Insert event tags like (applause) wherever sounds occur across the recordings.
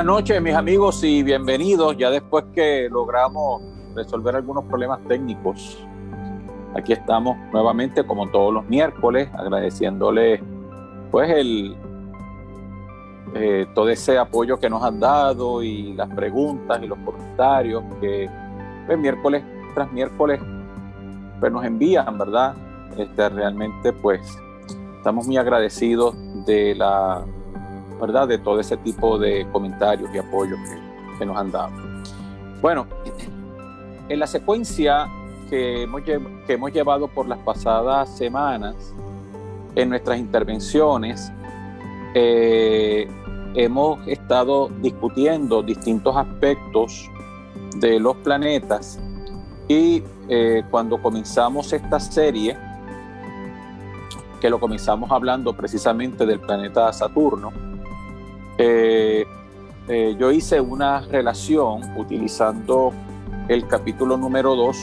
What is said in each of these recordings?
Buenas noches, mis amigos, y bienvenidos. Ya después que logramos resolver algunos problemas técnicos, aquí estamos nuevamente, como todos los miércoles, agradeciéndole pues el eh, todo ese apoyo que nos han dado y las preguntas y los comentarios que pues, miércoles tras miércoles pues, nos envían, ¿verdad? Este, realmente pues estamos muy agradecidos de la ¿verdad? De todo ese tipo de comentarios y apoyos que, nos han dado. Bueno, en la secuencia que hemos, llevado por las pasadas semanas, en nuestras intervenciones, eh, hemos estado discutiendo distintos aspectos de los planetas y eh, cuando comenzamos esta serie, que lo comenzamos hablando precisamente del planeta Saturno, eh, eh, yo hice una relación utilizando el capítulo número 2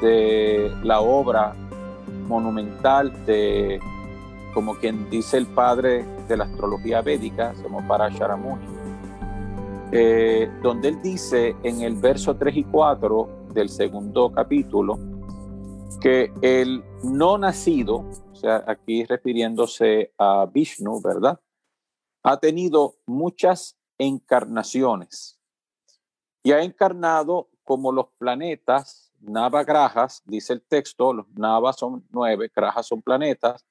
de la obra monumental de, como quien dice el padre de la astrología védica, como para Sharamuni, eh, donde él dice en el verso 3 y 4 del segundo capítulo que el no nacido, o sea, aquí refiriéndose a Vishnu, ¿verdad? Ha tenido muchas encarnaciones y ha encarnado como los planetas, Navagrajas, dice el texto, los Navas son nueve, Grajas son planetas,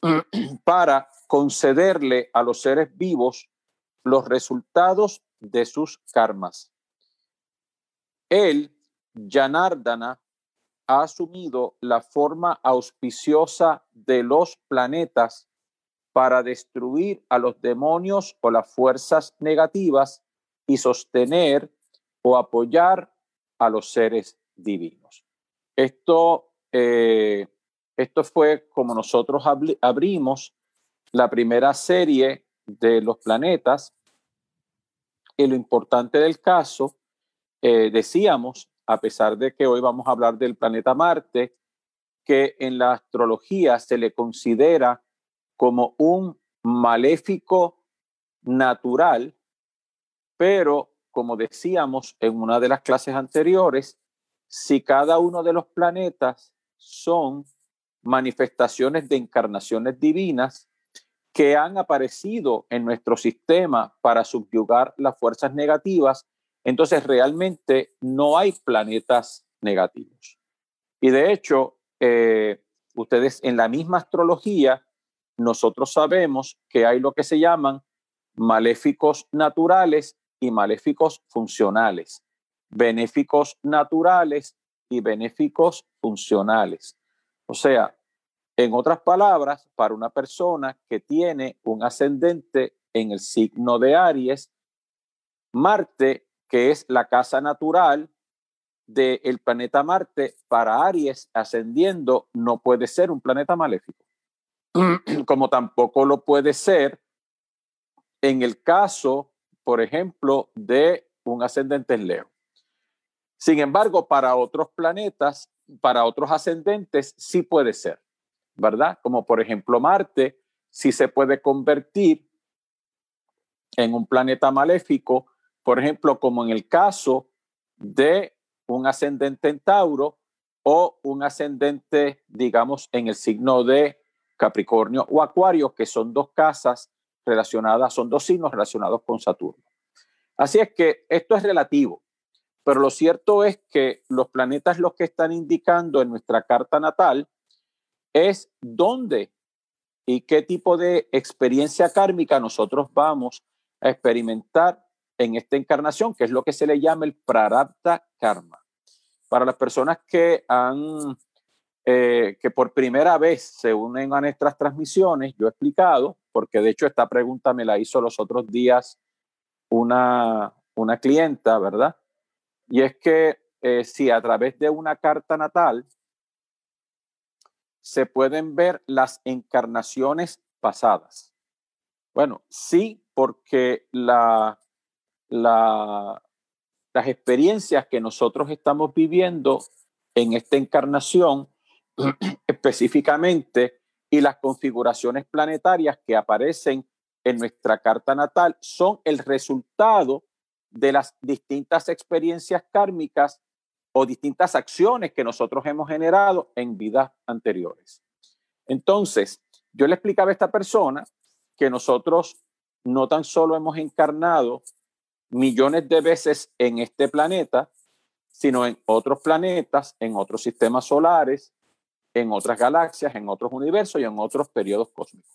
(clears throat) para concederle a los seres vivos los resultados de sus karmas. Él, Janardana, ha asumido la forma auspiciosa de los planetas para destruir a los demonios o las fuerzas negativas y sostener o apoyar a los seres divinos. Esto, eh, esto fue como nosotros abrimos la primera serie de los planetas y lo importante del caso, eh, decíamos, a pesar de que hoy vamos a hablar del planeta Marte, que en la astrología se le considera como un maléfico natural, pero como decíamos en una de las clases anteriores, si cada uno de los planetas son manifestaciones de encarnaciones divinas que han aparecido en nuestro sistema para subyugar las fuerzas negativas, entonces realmente no hay planetas negativos. Y de hecho, eh, ustedes en la misma astrología nosotros sabemos que hay lo que se llaman maléficos naturales y maléficos funcionales, benéficos naturales y benéficos funcionales. O sea, en otras palabras, para una persona que tiene un ascendente en el signo de Aries, Marte, que es la casa natural del planeta Marte, para Aries ascendiendo, no puede ser un planeta maléfico. (clears throat) como tampoco lo puede ser en el caso, por ejemplo, de un ascendente en Leo. Sin embargo, para otros planetas, para otros ascendentes, sí puede ser, ¿verdad? Como por ejemplo Marte, sí se puede convertir en un planeta maléfico, por ejemplo, como en el caso de un ascendente en Tauro o un ascendente, digamos, en el signo de Capricornio o Acuario, que son dos casas relacionadas, son dos signos relacionados con Saturno. Así es que esto es relativo, pero lo cierto es que los planetas los que están indicando en nuestra carta natal es dónde y qué tipo de experiencia kármica nosotros vamos a experimentar en esta encarnación, que es lo que se le llama el prarabdha karma. Para las personas que han eh, que por primera vez se unen a nuestras transmisiones, yo he explicado, porque de hecho esta pregunta me la hizo los otros días una, una clienta, ¿verdad? Y es que eh, si a través de una carta natal se pueden ver las encarnaciones pasadas. Bueno, sí, porque la, la, las experiencias que nosotros estamos viviendo en esta encarnación (clears throat) específicamente y las configuraciones planetarias que aparecen en nuestra carta natal son el resultado de las distintas experiencias kármicas o distintas acciones que nosotros hemos generado en vidas anteriores. Entonces, yo le explicaba a esta persona que nosotros no tan solo hemos encarnado millones de veces en este planeta, sino en otros planetas, en otros sistemas solares, en otras galaxias, en otros universos y en otros periodos cósmicos.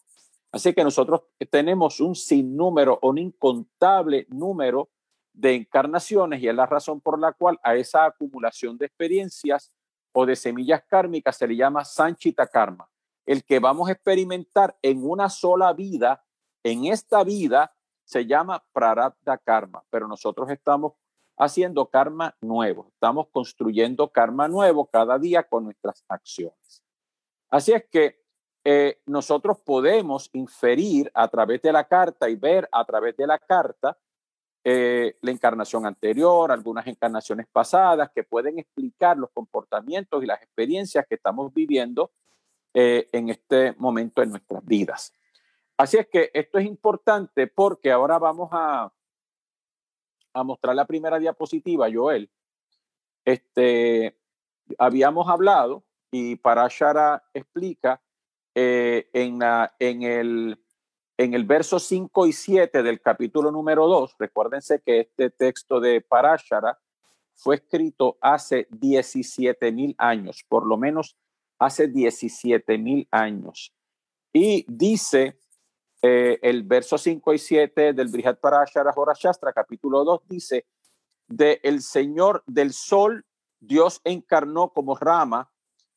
Así que nosotros tenemos un sinnúmero, un incontable número de encarnaciones y es la razón por la cual a esa acumulación de experiencias o de semillas kármicas se le llama Sanchita Karma. El que vamos a experimentar en una sola vida, en esta vida, se llama Prarabdha Karma, pero nosotros estamos haciendo karma nuevo, estamos construyendo karma nuevo cada día con nuestras acciones. Así es que eh, nosotros podemos inferir a través de la carta y ver a través de la carta eh, la encarnación anterior, algunas encarnaciones pasadas que pueden explicar los comportamientos y las experiencias que estamos viviendo eh, en este momento en nuestras vidas. Así es que esto es importante porque ahora vamos a, a mostrar la primera diapositiva, Joel. Este, habíamos hablado y Parashara explica eh, en, la, en, el, en el verso 5 y 7 del capítulo número 2, recuérdense que este texto de Parashara fue escrito hace 17 mil años, por lo menos hace 17 mil años. Y dice eh, el verso 5 y 7 del Brihat Parashara Horashastra, capítulo 2, dice, de el Señor del Sol, Dios encarnó como Rama,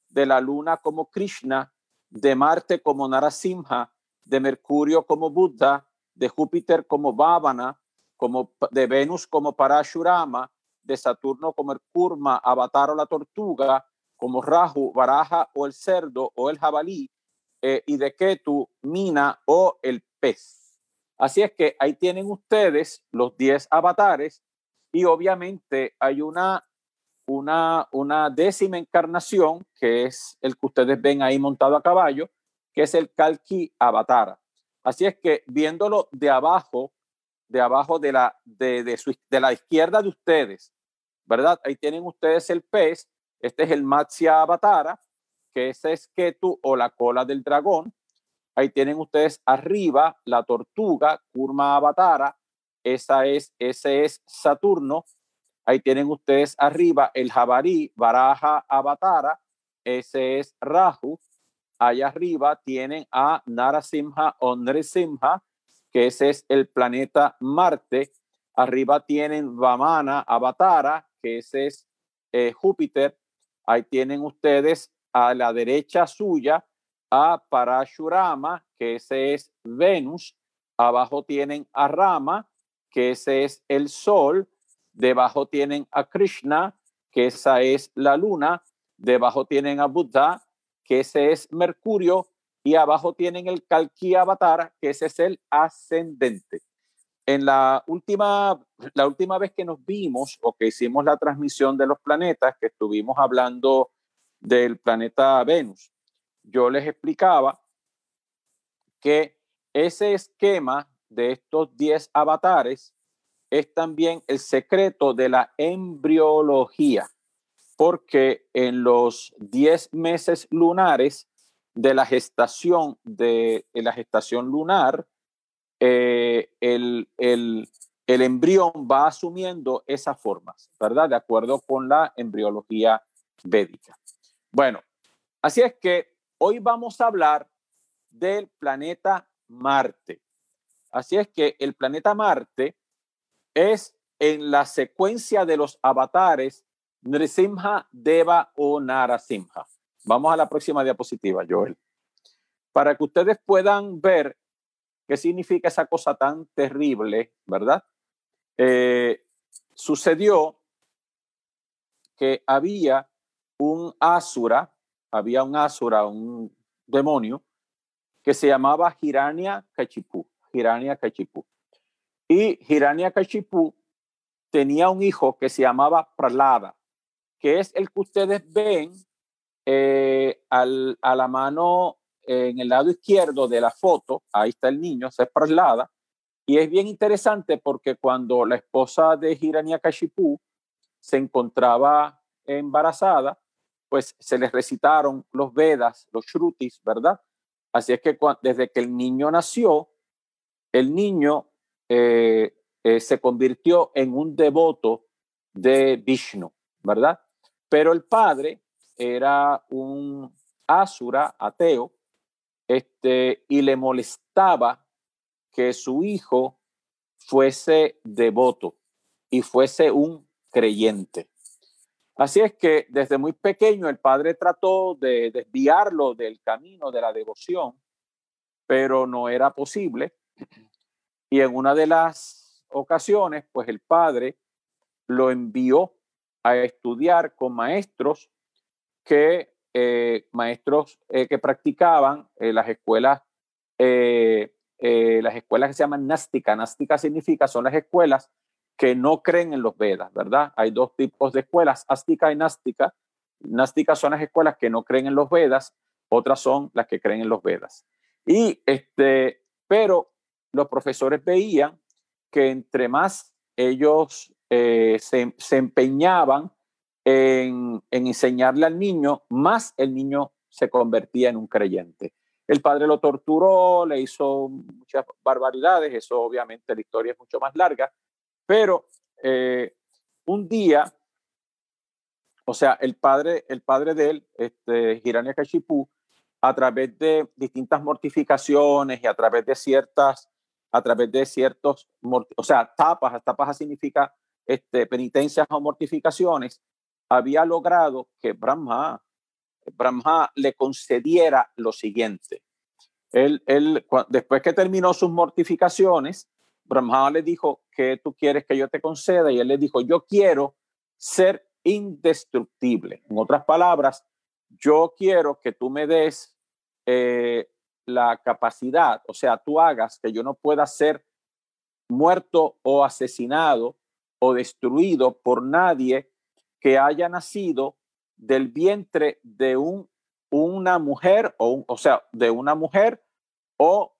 de la luna como Krishna, de Marte como Narasimha, de Mercurio como Buddha, de Júpiter como Bhavana, como de Venus como Parashurama, de Saturno como el Kurma, Avatar o la tortuga, como Rahu, Baraja o el cerdo o el jabalí, eh, y de Ketu, Mina o el pez. Así es que ahí tienen ustedes los 10 avatares y obviamente hay una, una, una décima encarnación que es el que ustedes ven ahí montado a caballo, que es el Kalki Avatara. Así es que viéndolo de abajo, de abajo de la, de, de, de la izquierda de ustedes, ¿verdad? Ahí tienen ustedes el pez, este es el Matsya Avatara, que es Ketu o la cola del dragón. Ahí tienen ustedes arriba la tortuga, Kurma Avatara, esa es, ese es Saturno. Ahí tienen ustedes arriba el jabarí, Baraja Avatara, ese es Rahu. Allá arriba tienen a Narasimha o Nrisimha, que ese es el planeta Marte. Arriba tienen Vamana Avatara, que ese es eh, Júpiter. Ahí tienen ustedes a la derecha suya a Parashurama, que ese es Venus. Abajo tienen a Rama, que ese es el Sol. Debajo tienen a Krishna, que esa es la Luna. Debajo tienen a Buddha, que ese es Mercurio. Y abajo tienen el Kalki Avatar, que ese es el ascendente. En la última, la última vez que nos vimos o que hicimos la transmisión de los planetas, que estuvimos hablando del planeta Venus. Yo les explicaba que ese esquema de estos 10 avatares es también el secreto de la embriología, porque en los 10 meses lunares de la gestación de, la gestación lunar, eh, el, el, el embrión va asumiendo esas formas, ¿verdad? De acuerdo con la embriología védica. Bueno, así es que hoy vamos a hablar del planeta Marte. Así es que el planeta Marte es en la secuencia de los avatares Nrisimha, Deva o Narasimha. Vamos a la próxima diapositiva, Joel. Para que ustedes puedan ver qué significa esa cosa tan terrible, ¿verdad? Eh, sucedió que había un asura, había un asura, un demonio, que se llamaba Hirania Kachipu, Hirania Kachipu. Y Hirania Kachipu tenía un hijo que se llamaba Pralada, que es el que ustedes ven eh, al, a la mano en el lado izquierdo de la foto, ahí está el niño, se traslada, y es bien interesante porque cuando la esposa de Hiranyakashipu se encontraba embarazada, pues se les recitaron los Vedas, los Shrutis, ¿verdad? Así es que desde que el niño nació, el niño eh, eh, se convirtió en un devoto de Vishnu, ¿verdad? Pero el padre era un asura, ateo, este, y le molestaba que su hijo fuese devoto y fuese un creyente. Así es que desde muy pequeño el padre trató de desviarlo del camino de la devoción, pero no era posible. Y en una de las ocasiones, pues el padre lo envió a estudiar con maestros que, eh, maestros eh, que practicaban en las escuelas, eh, las escuelas que se llaman nástica. Nástica significa, son las escuelas que no creen en los Vedas, ¿verdad? Hay dos tipos de escuelas, ástica y nástica. Nástica son las escuelas que no creen en los Vedas, otras son las que creen en los Vedas. Y este, pero los profesores veían que entre más ellos eh, se, empeñaban en, en enseñarle al niño, más el niño se convertía en un creyente. El padre lo torturó, le hizo muchas barbaridades, eso obviamente la historia es mucho más larga, pero eh, un día, o sea, el padre, el padre de él, este, Hiranyakashipu, a través de distintas mortificaciones y a través de ciertas, a través de ciertos, o sea, tapas, tapas significa este, penitencias o mortificaciones, había logrado que Brahma, Brahma le concediera lo siguiente. Él, él, después que terminó sus mortificaciones, Brahma le dijo, ¿qué tú quieres que yo te conceda? Y él le dijo, yo quiero ser indestructible. En otras palabras, yo quiero que tú me des eh, la capacidad, o sea, tú hagas que yo no pueda ser muerto o asesinado o destruido por nadie que haya nacido del vientre de un, una mujer, o, o sea, de una mujer o,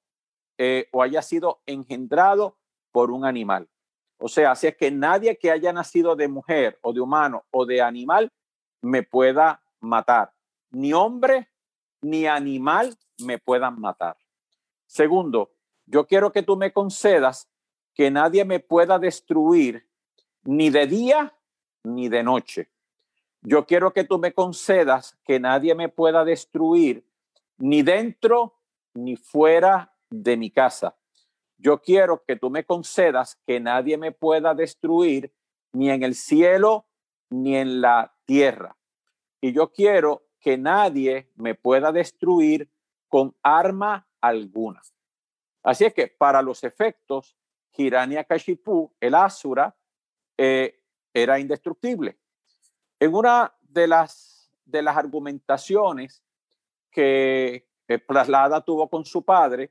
eh, o haya sido engendrado por un animal. O sea, así es que nadie que haya nacido de mujer o de humano o de animal me pueda matar. Ni hombre ni animal me puedan matar. Segundo, yo quiero que tú me concedas que nadie me pueda destruir ni de día ni de noche. Yo quiero que tú me concedas que nadie me pueda destruir ni dentro ni fuera de mi casa yo quiero que tú me concedas que nadie me pueda destruir ni en el cielo ni en la tierra. Y yo quiero que nadie me pueda destruir con arma alguna. Así es que para los efectos, Hiranya Kashipu, el Asura, eh, era indestructible. En una de las, de las argumentaciones que Praslada tuvo con su padre,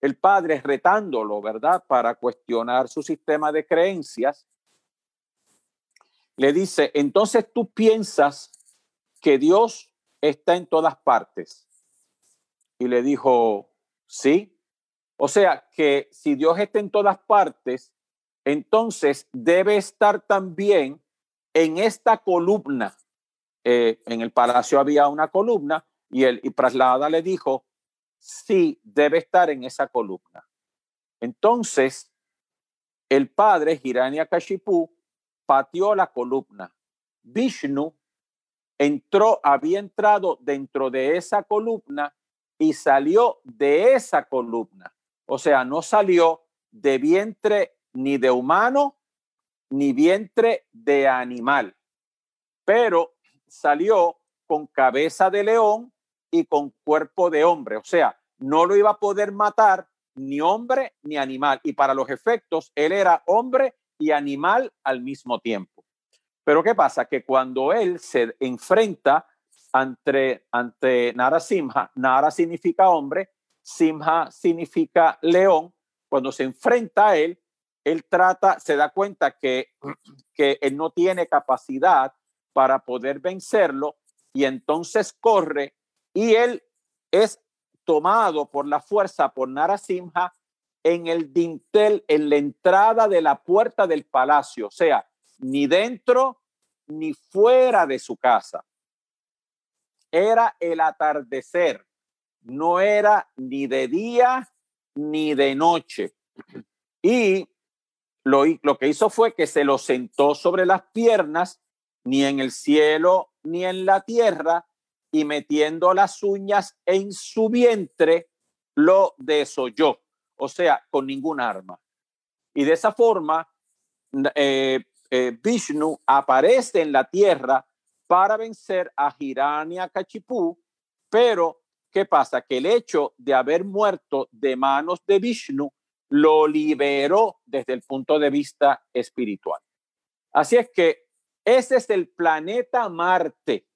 el padre retándolo, ¿verdad? Para cuestionar su sistema de creencias, le dice, entonces tú piensas que Dios está en todas partes. Y le dijo, sí. O sea, que si Dios está en todas partes, entonces debe estar también en esta columna. Eh, en el palacio había una columna y, el, y Praslada le dijo, sí debe estar en esa columna. Entonces, el padre Hiranyakashipu pateó la columna. Vishnu entró, había entrado dentro de esa columna y salió de esa columna. O sea, no salió de vientre ni de humano ni vientre de animal, pero salió con cabeza de león y con cuerpo de hombre. O sea, no lo iba a poder matar ni hombre ni animal. Y para los efectos, él era hombre y animal al mismo tiempo. Pero ¿qué pasa? Que cuando él se enfrenta ante, ante Nara Simha, Nara significa hombre, Simha significa león, cuando se enfrenta a él, él trata, se da cuenta que, (clears throat) que él no tiene capacidad para poder vencerlo y entonces corre y él es tomado por la fuerza por Narasimha en el dintel, en la entrada de la puerta del palacio, o sea, ni dentro ni fuera de su casa. Era el atardecer, no era ni de día ni de noche. Y lo, lo que hizo fue que se lo sentó sobre las piernas, ni en el cielo ni en la tierra, y metiendo las uñas en su vientre, lo desoyó, o sea, con ningún arma. Y de esa forma, eh, eh, Vishnu aparece en la tierra para vencer a Hiranyakashipu, pero ¿qué pasa? Que el hecho de haber muerto de manos de Vishnu lo liberó desde el punto de vista espiritual. Así es que ese es el planeta Marte.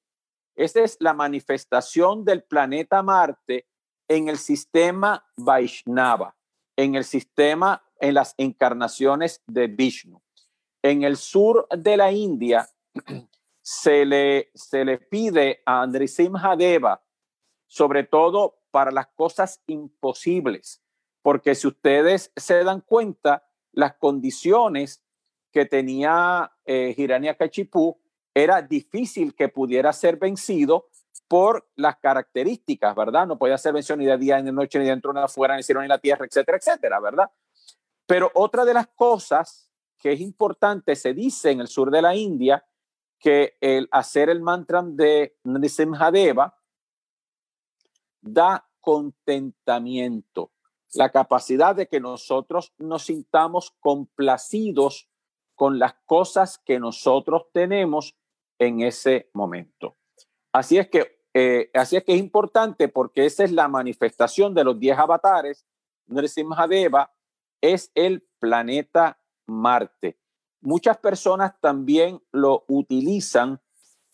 Esa es la manifestación del planeta Marte en el sistema Vaishnava, en el sistema, en las encarnaciones de Vishnu. En el sur de la India (clears throat) se le, se le pide a Nrisimha Deva, sobre todo para las cosas imposibles, porque si ustedes se dan cuenta, las condiciones que tenía eh, Hiranyakashipu era difícil que pudiera ser vencido por las características, ¿verdad? No podía ser vencido ni de día, ni de noche, ni dentro, ni de afuera, ni cielo, ni la tierra, etcétera, etcétera, ¿verdad? Pero otra de las cosas que es importante, se dice en el sur de la India, que el hacer el mantra de Nrisimhadeva da contentamiento, la capacidad de que nosotros nos sintamos complacidos con las cosas que nosotros tenemos en ese momento. Así es que, eh, así es que es importante porque esa es la manifestación de los 10 avatares. Nrisimhadeva es el planeta Marte. Muchas personas también lo utilizan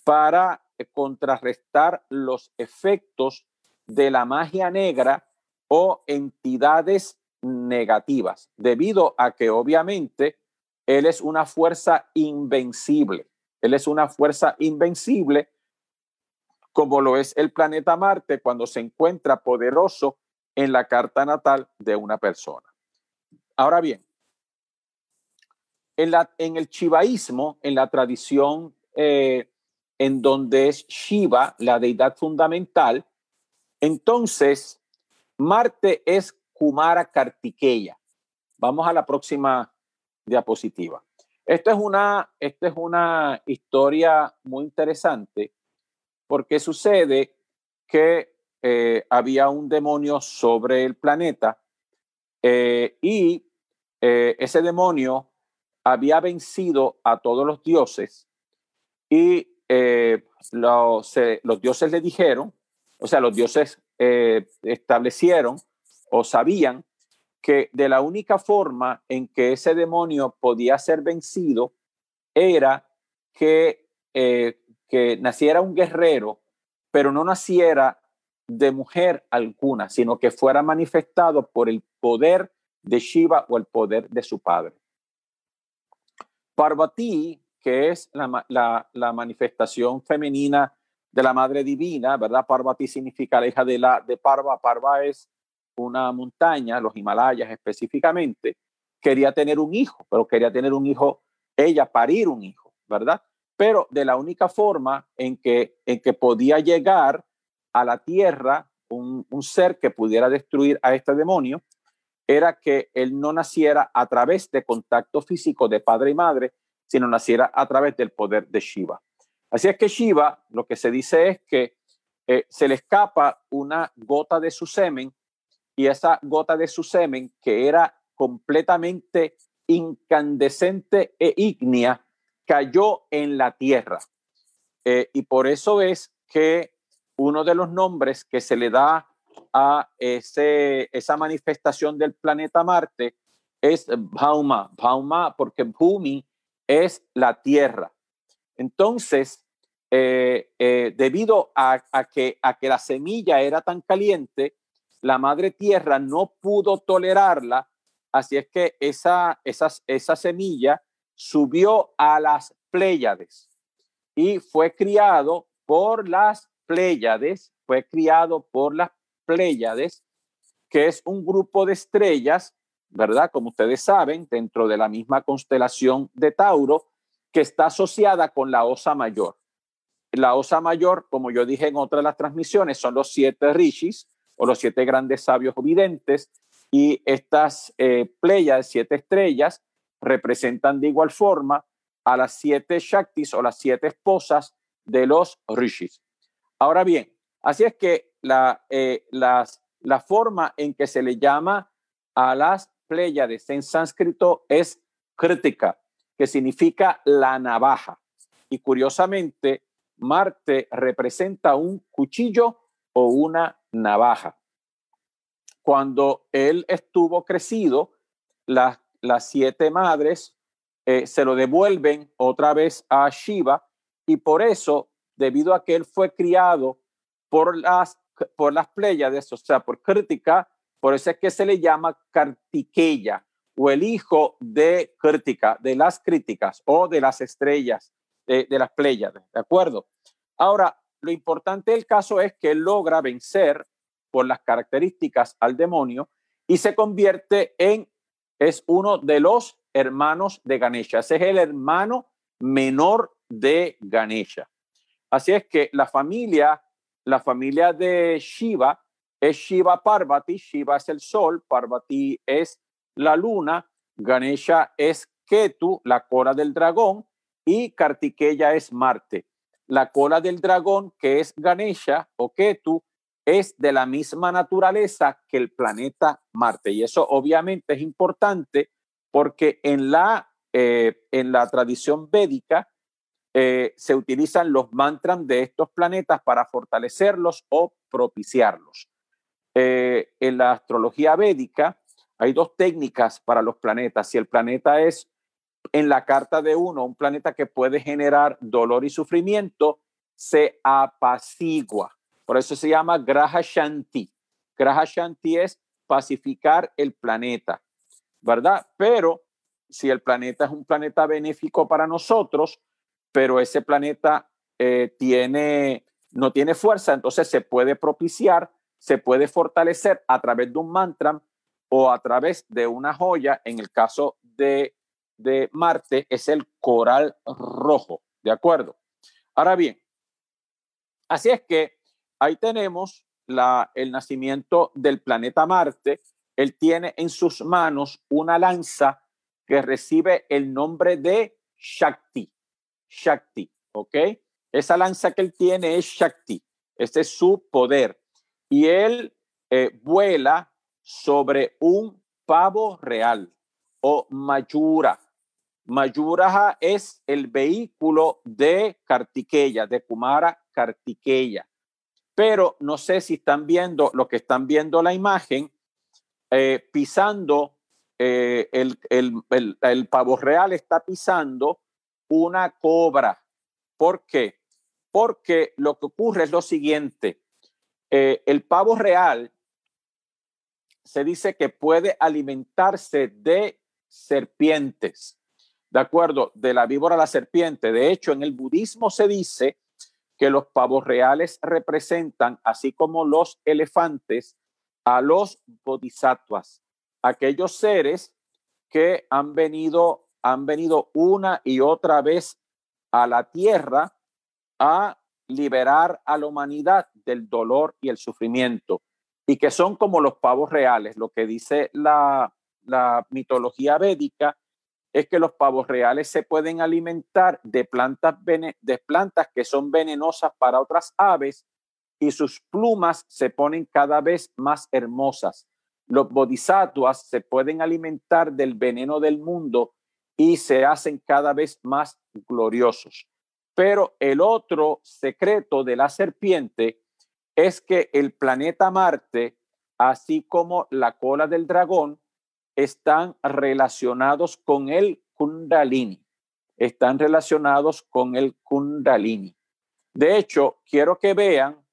para contrarrestar los efectos de la magia negra o entidades negativas, debido a que obviamente él es una fuerza invencible. Él es una fuerza invencible, como lo es el planeta Marte cuando se encuentra poderoso en la carta natal de una persona. Ahora bien, en, el chivaísmo, en la tradición eh, en donde es Shiva la deidad fundamental, entonces Marte es Kumara Kartikeya. Vamos a la próxima diapositiva. Esto es una, esto es una historia muy interesante porque sucede que eh, había un demonio sobre el planeta eh, y ese demonio había vencido a todos los dioses y eh, los, eh, los, dioses le dijeron, o sea, los dioses eh, establecieron o sabían que de la única forma en que ese demonio podía ser vencido era que, que naciera un guerrero, pero no naciera de mujer alguna, sino que fuera manifestado por el poder de Shiva o el poder de su padre. Parvati, que es la, manifestación femenina de la Madre Divina, ¿verdad? Parvati significa la hija de, la, de Parva. Parva es una montaña, los Himalayas específicamente. Quería tener un hijo, pero quería tener un hijo, ella parir un hijo, ¿verdad? Pero de la única forma en que, en que podía llegar a la tierra un, un ser que pudiera destruir a este demonio era que él no naciera a través de contacto físico de padre y madre, sino naciera a través del poder de Shiva. Así es que Shiva, lo que se dice es que eh, se le escapa una gota de su semen y esa gota de su semen, que era completamente incandescente e ígnea, cayó en la tierra. Eh, y por eso es que uno de los nombres que se le da a ese, esa manifestación del planeta Marte es Bhauma. Bhauma porque Bhumi es la Tierra. Entonces, eh, eh, debido a, que, a que la semilla era tan caliente, la madre tierra no pudo tolerarla, así es que esa, esa semilla subió a las Pléyades y fue criado por las Pléyades, fue criado por las Pléyades, que es un grupo de estrellas, ¿verdad? Como ustedes saben, dentro de la misma constelación de Tauro, que está asociada con la Osa Mayor. La Osa Mayor, como yo dije en otra de las transmisiones, son los siete rishis o los siete grandes sabios videntes y estas eh, playas, siete estrellas, representan de igual forma a las siete Shaktis o las siete esposas de los rishis. Ahora bien, así es que la, eh, la forma en que se le llama a las Pléyades en sánscrito es crítica, que significa la navaja. Y curiosamente, Marte representa un cuchillo o una navaja. Cuando él estuvo crecido, las, las siete madres eh, se lo devuelven otra vez a Shiva y por eso, debido a que él fue criado por las, por las Pléyades, o sea, por crítica, por eso es que se le llama Kartikeya o el hijo de crítica, de las críticas o de las estrellas de, de las Pléyades, ¿de acuerdo? Ahora, lo importante del caso es que logra vencer por las características al demonio y se convierte en, es uno de los hermanos de Ganesha. Ese es el hermano menor de Ganesha. Así es que la familia, la familia de Shiva es Shiva Parvati, Shiva es el sol, Parvati es la luna, Ganesha es Ketu, la cola del dragón, y Kartikeya es Marte. La cola del dragón, que es Ganesha o Ketu, es de la misma naturaleza que el planeta Marte. Y eso obviamente es importante porque en la, eh, en la tradición védica eh, se utilizan los mantras de estos planetas para fortalecerlos o propiciarlos. Eh, en la astrología védica hay dos técnicas para los planetas. Si el planeta es en la carta de uno, un planeta que puede generar dolor y sufrimiento, se apacigua. Por eso se llama Graha Shanti. Graha Shanti es pacificar el planeta, ¿verdad? Pero si el planeta es un planeta benéfico para nosotros, pero ese planeta eh, tiene, no tiene fuerza, entonces se puede propiciar, se puede fortalecer a través de un mantra o a través de una joya. En el caso de, de Marte es el coral rojo, ¿de acuerdo? Ahora bien, así es que ahí tenemos la, el nacimiento del planeta Marte. Él tiene en sus manos una lanza que recibe el nombre de Shakti. Shakti, ¿ok? Esa lanza que él tiene es Shakti. Ese es su poder. Y él eh, vuela sobre un pavo real o Mayura. Mayura es el vehículo de Kartikeya, de Kumara Kartikeya pero no sé si están viendo lo que están viendo la imagen, eh, pisando, eh, el, el, pavo real está pisando una cobra. ¿Por qué? Porque lo que ocurre es lo siguiente, eh, el pavo real se dice que puede alimentarse de serpientes, ¿de acuerdo? De la víbora a la serpiente. De hecho, en el budismo se dice que los pavos reales representan, así como los elefantes, a los bodhisattvas, aquellos seres que han venido, han venido una y otra vez a la tierra a liberar a la humanidad del dolor y el sufrimiento, y que son como los pavos reales, lo que dice la, la mitología védica es que los pavos reales se pueden alimentar de plantas, de plantas que son venenosas para otras aves y sus plumas se ponen cada vez más hermosas. Los bodhisattvas se pueden alimentar del veneno del mundo y se hacen cada vez más gloriosos. Pero el otro secreto de la serpiente es que el planeta Marte, así como la cola del dragón, están relacionados con el kundalini, están relacionados con el kundalini. De hecho, quiero que vean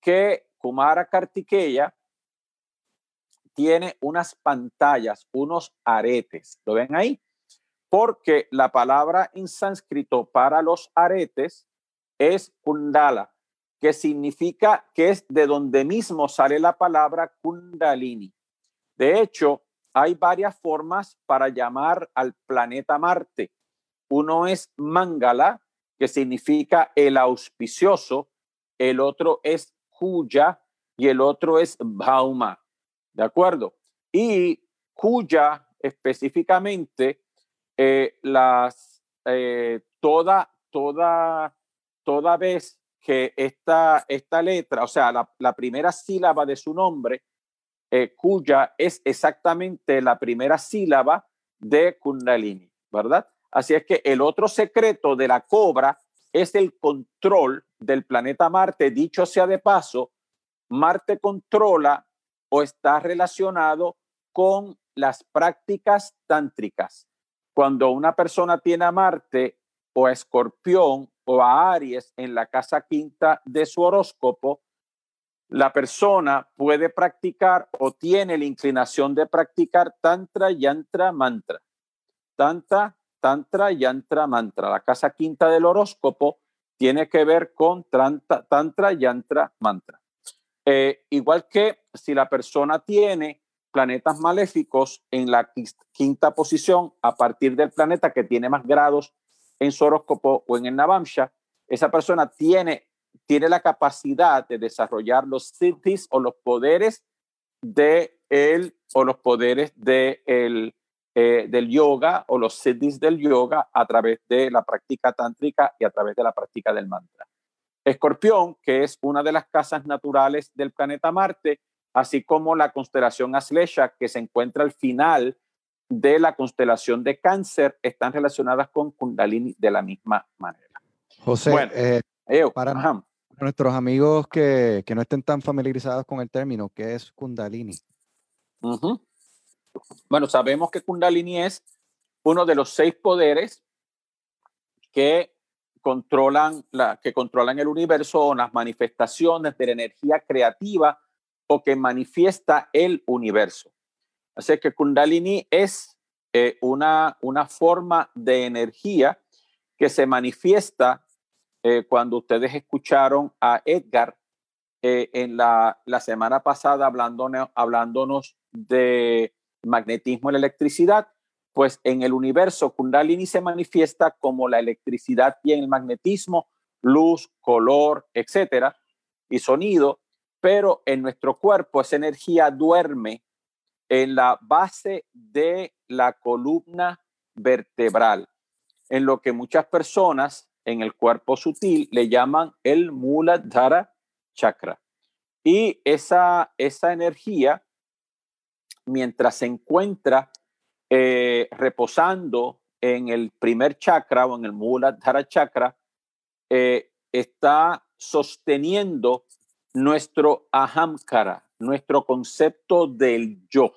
que Kumara Kartikeya tiene unas pantallas, unos aretes. ¿Lo ven ahí? Porque la palabra en sánscrito para los aretes es kundala. que significa que es de donde mismo sale la palabra Kundalini. De hecho, hay varias formas para llamar al planeta Marte. Uno es Mangala, que significa el auspicioso, el otro es Kuya y el otro es Bauma. ¿De acuerdo? Y Kuya específicamente, eh, las, eh, toda, toda, toda vez que esta, esta letra, o sea, la, primera sílaba de su nombre, eh, cuya es exactamente la primera sílaba de Kundalini, ¿verdad? Así es que el otro secreto de la cobra es el control del planeta Marte. Dicho sea de paso, Marte controla o está relacionado con las prácticas tántricas. Cuando una persona tiene a Marte o a Escorpión o a Aries en la casa quinta de su horóscopo, la persona puede practicar o tiene la inclinación de practicar tantra, yantra, mantra. Tantra, tantra, yantra, mantra. La casa quinta del horóscopo tiene que ver con tantra, tantra yantra, mantra. Eh, igual que si la persona tiene planetas maléficos en la quinta posición a partir del planeta que tiene más grados en su horóscopo o en el Navamsha, esa persona tiene, tiene la capacidad de desarrollar los siddhis o los poderes de él o los poderes de el, eh, del yoga o los siddhis del yoga a través de la práctica tántrica y a través de la práctica del mantra. Escorpión, que es una de las casas naturales del planeta Marte, así como la constelación Aslesha, que se encuentra al final de la constelación de cáncer están relacionadas con Kundalini de la misma manera. José, eh, para nuestros amigos que, no estén tan familiarizados con el término, ¿qué es Kundalini? Bueno, sabemos que Kundalini es uno de los seis poderes que controlan, la, que controlan el universo o las manifestaciones de la energía creativa o que manifiesta el universo. Así que Kundalini es eh, una, una forma de energía que se manifiesta eh, cuando ustedes escucharon a Edgar eh, en la, la, semana pasada hablándonos, hablándonos de magnetismo y la electricidad, pues en el universo Kundalini se manifiesta como la electricidad y el magnetismo, luz, color, etcétera, y sonido, pero en nuestro cuerpo esa energía duerme en la base de la columna vertebral, en lo que muchas personas en el cuerpo sutil le llaman el Muladhara chakra. Y esa, esa energía, mientras se encuentra eh, reposando en el primer chakra o en el Muladhara chakra, eh, está sosteniendo nuestro ahamkara, nuestro concepto del yo.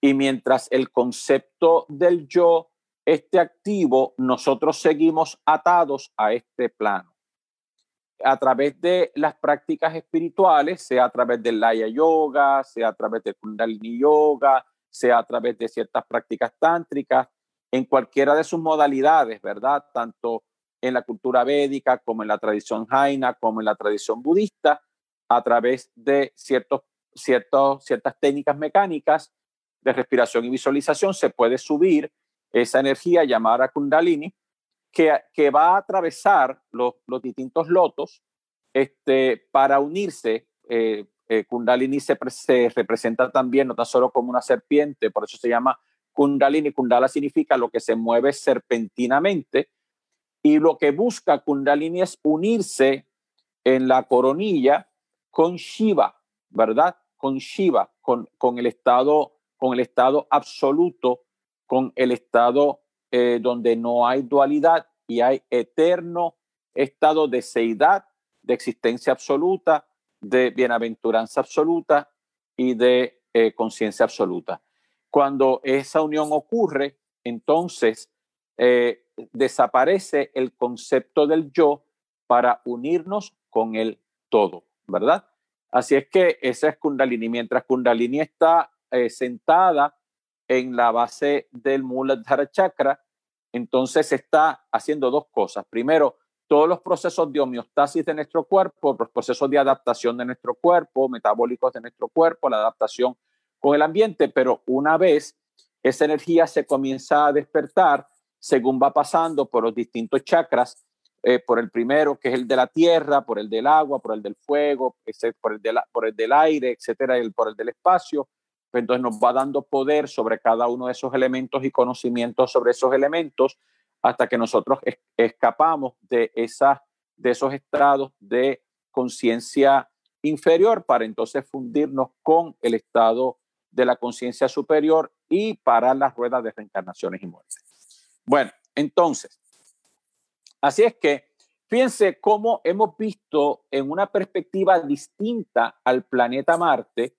Y mientras el concepto del yo esté activo, nosotros seguimos atados a este plano. A través de las prácticas espirituales, sea a través del Laya Yoga, sea a través del Kundalini Yoga, sea a través de ciertas prácticas tántricas, en cualquiera de sus modalidades, ¿verdad? Tanto en la cultura védica como en la tradición jaina, como en la tradición budista, a través de ciertos, ciertos, ciertas técnicas mecánicas de respiración y visualización se puede subir esa energía llamada Kundalini que, que va a atravesar los, los distintos lotos este, para unirse. Eh, eh, Kundalini se, se, representa también no tan solo como una serpiente, por eso se llama Kundalini. Kundala significa lo que se mueve serpentinamente y lo que busca Kundalini es unirse en la coronilla con Shiva, ¿verdad? Con Shiva, con, con, el, estado, con el estado absoluto, con el estado eh, donde no hay dualidad y hay eterno estado de seidad, de existencia absoluta, de bienaventuranza absoluta y de eh, conciencia absoluta. Cuando esa unión ocurre, entonces eh, desaparece el concepto del yo para unirnos con el todo. ¿verdad? Así es que esa es Kundalini. Mientras Kundalini está sentada en la base del Muladhara Chakra, entonces está haciendo dos cosas. Primero, todos los procesos de homeostasis de nuestro cuerpo, los procesos de adaptación de nuestro cuerpo, metabólicos de nuestro cuerpo, la adaptación con el ambiente, pero una vez esa energía se comienza a despertar, según va pasando por los distintos chakras, eh, por el primero, que es el de la tierra, por el del agua, por el del fuego, por el, el del aire, etcétera, y por el del espacio, pues entonces nos va dando poder sobre cada uno de esos elementos y conocimientos sobre esos elementos hasta que nosotros escapamos de, de esos estados de conciencia inferior para entonces fundirnos con el estado de la conciencia superior y parar las ruedas de reencarnaciones y muertes. Bueno, entonces, así es que fíjense cómo hemos visto en una perspectiva distinta al planeta Marte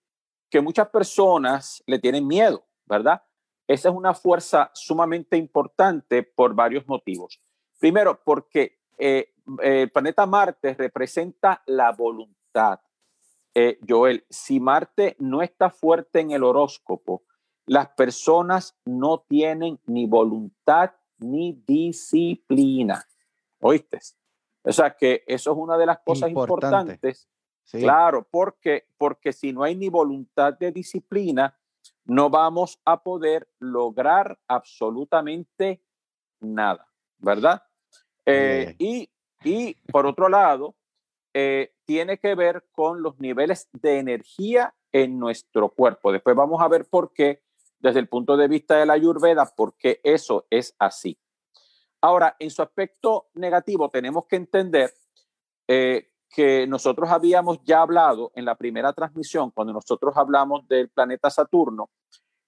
que muchas personas le tienen miedo, ¿verdad? Esa es una fuerza sumamente importante por varios motivos. Primero, porque eh, el planeta Marte representa la voluntad. Eh, Joel, si Marte no está fuerte en el horóscopo, las personas no tienen ni voluntad ni disciplina. ¿Oíste? O sea que eso es una de las cosas importantes. Claro, porque, porque si no hay ni voluntad de disciplina, no vamos a poder lograr absolutamente nada, ¿verdad? Eh, y, y, por otro lado, eh, tiene que ver con los niveles de energía en nuestro cuerpo. Después vamos a ver por qué, desde el punto de vista de la ayurveda, por qué eso es así. Ahora, en su aspecto negativo, tenemos que entender eh, que nosotros habíamos ya hablado en la primera transmisión, cuando nosotros hablamos del planeta Saturno,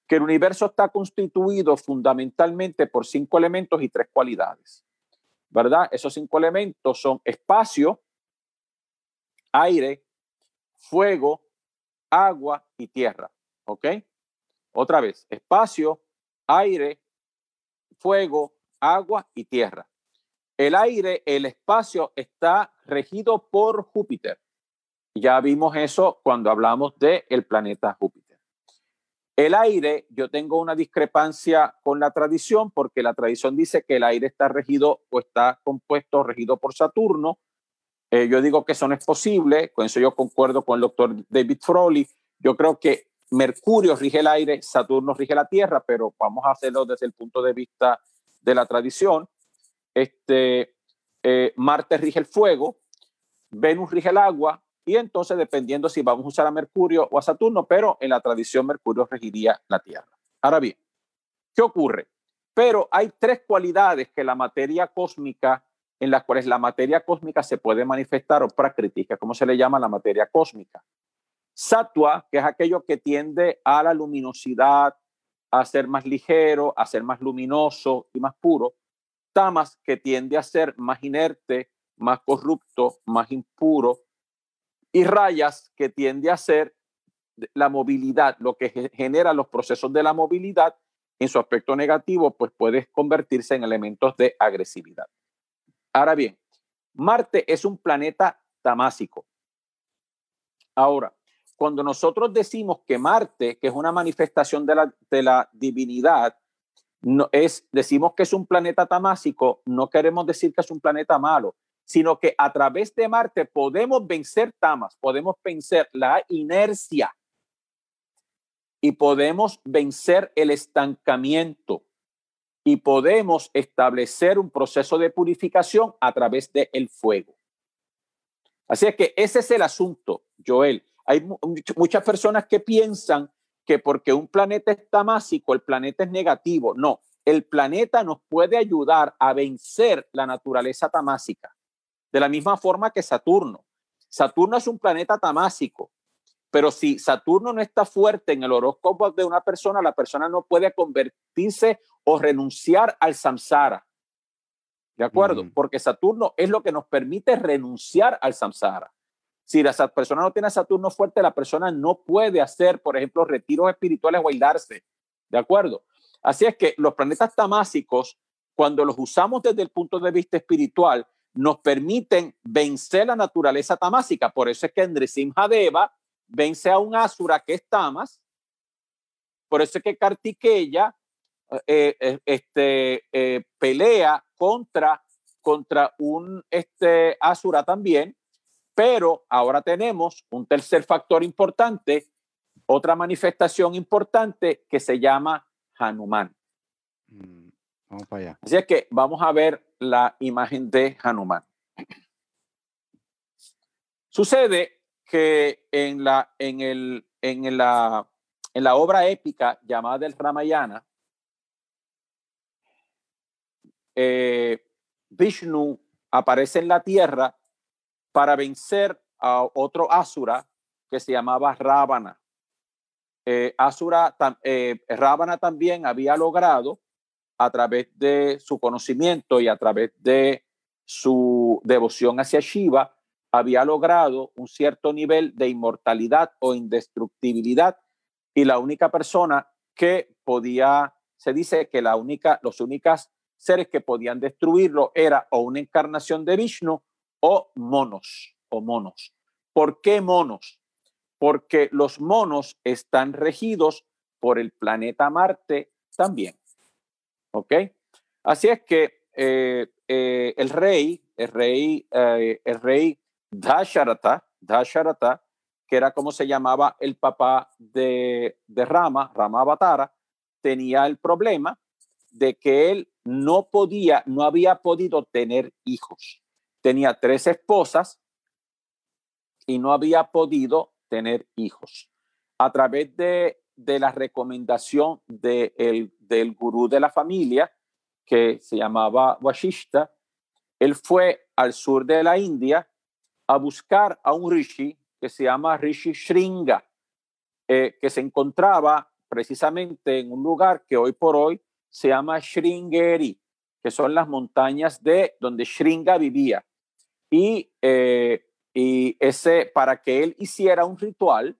que el universo está constituido fundamentalmente por cinco elementos y tres cualidades, ¿verdad? Esos cinco elementos son espacio, aire, fuego, agua y tierra, ¿ok? Otra vez, espacio, aire, fuego, agua y tierra. El aire, el espacio está regido por Júpiter. Ya vimos eso cuando hablamos del el planeta Júpiter. El aire, yo tengo una discrepancia con la tradición porque la tradición dice que el aire está regido o está compuesto, regido por Saturno. Eh, yo digo que eso no es posible, con eso yo concuerdo con el doctor David Froley. Yo creo que Mercurio rige el aire, Saturno rige la Tierra, pero vamos a hacerlo desde el punto de vista de la tradición. Este, eh, Marte rige el fuego, Venus rige el agua, y entonces dependiendo si vamos a usar a Mercurio o a Saturno, pero en la tradición Mercurio regiría la Tierra. Ahora bien, ¿qué ocurre? Pero hay tres cualidades que la materia cósmica, en las cuales la materia cósmica se puede manifestar o práctica, como se le llama la materia cósmica. Sattva, que es aquello que tiende a la luminosidad, a ser más ligero, a ser más luminoso y más puro. Tamas, que tiende a ser más inerte, más corrupto, más impuro, y rayas, que tiende a ser la movilidad, lo que genera los procesos de la movilidad, en su aspecto negativo, pues puede convertirse en elementos de agresividad. Ahora bien, Marte es un planeta tamásico. Ahora, cuando nosotros decimos que Marte, que es una manifestación de la, de la divinidad, no es, decimos que es un planeta tamásico, no queremos decir que es un planeta malo, sino que a través de Marte podemos vencer tamas, podemos vencer la inercia y podemos vencer el estancamiento y podemos establecer un proceso de purificación a través del el fuego. Así es que ese es el asunto, Joel. Hay muchas personas que piensan que porque un planeta es tamásico, el planeta es negativo. No, el planeta nos puede ayudar a vencer la naturaleza tamásica, de la misma forma que Saturno. Saturno es un planeta tamásico, pero si Saturno no está fuerte en el horóscopo de una persona, la persona no puede convertirse o renunciar al samsara. ¿De acuerdo? Porque Saturno es lo que nos permite renunciar al samsara. Si la persona no tiene Saturno fuerte, la persona no puede hacer, por ejemplo, retiros espirituales o aislarse. ¿De acuerdo? Así es que los planetas tamásicos, cuando los usamos desde el punto de vista espiritual, nos permiten vencer la naturaleza tamásica. Por eso es que Andresim Hadeva vence a un Asura que es Tamas. Por eso es que Kartikeya eh, eh, este, eh, pelea contra contra un este, Asura también, pero ahora tenemos un tercer factor importante, otra manifestación importante que se llama Hanuman. Mm, vamos para allá. Así es que vamos a ver la imagen de Hanuman. Sucede que en la, en el, en la, en la obra épica llamada del Ramayana, eh, Vishnu aparece en la tierra para vencer a otro Asura que se llamaba Ravana. Eh, Asura, eh, Ravana también había logrado a través de su conocimiento y a través de su devoción hacia Shiva, había logrado un cierto nivel de inmortalidad o indestructibilidad y la única persona que podía, se dice que la única, los únicas seres que podían destruirlo era o una encarnación de Vishnu o monos o monos. ¿Por qué monos? Porque los monos están regidos por el planeta Marte también. ¿Ok? Así es que eh, eh, el rey, el rey, eh, el rey Dasharata, Dasharata, que era como se llamaba el papá de, de Rama, Rama Avatara, tenía el problema de que él no podía, no había podido tener hijos. Tenía tres esposas y no había podido tener hijos. A través de, de la recomendación de el, del gurú de la familia, que se llamaba Washishta, él fue al sur de la India a buscar a un rishi que se llama Rishi Shringa, eh, que se encontraba precisamente en un lugar que hoy por hoy se llama Shringeri, que son las montañas de donde Shringa vivía. Y, eh, y ese, para que él hiciera un ritual,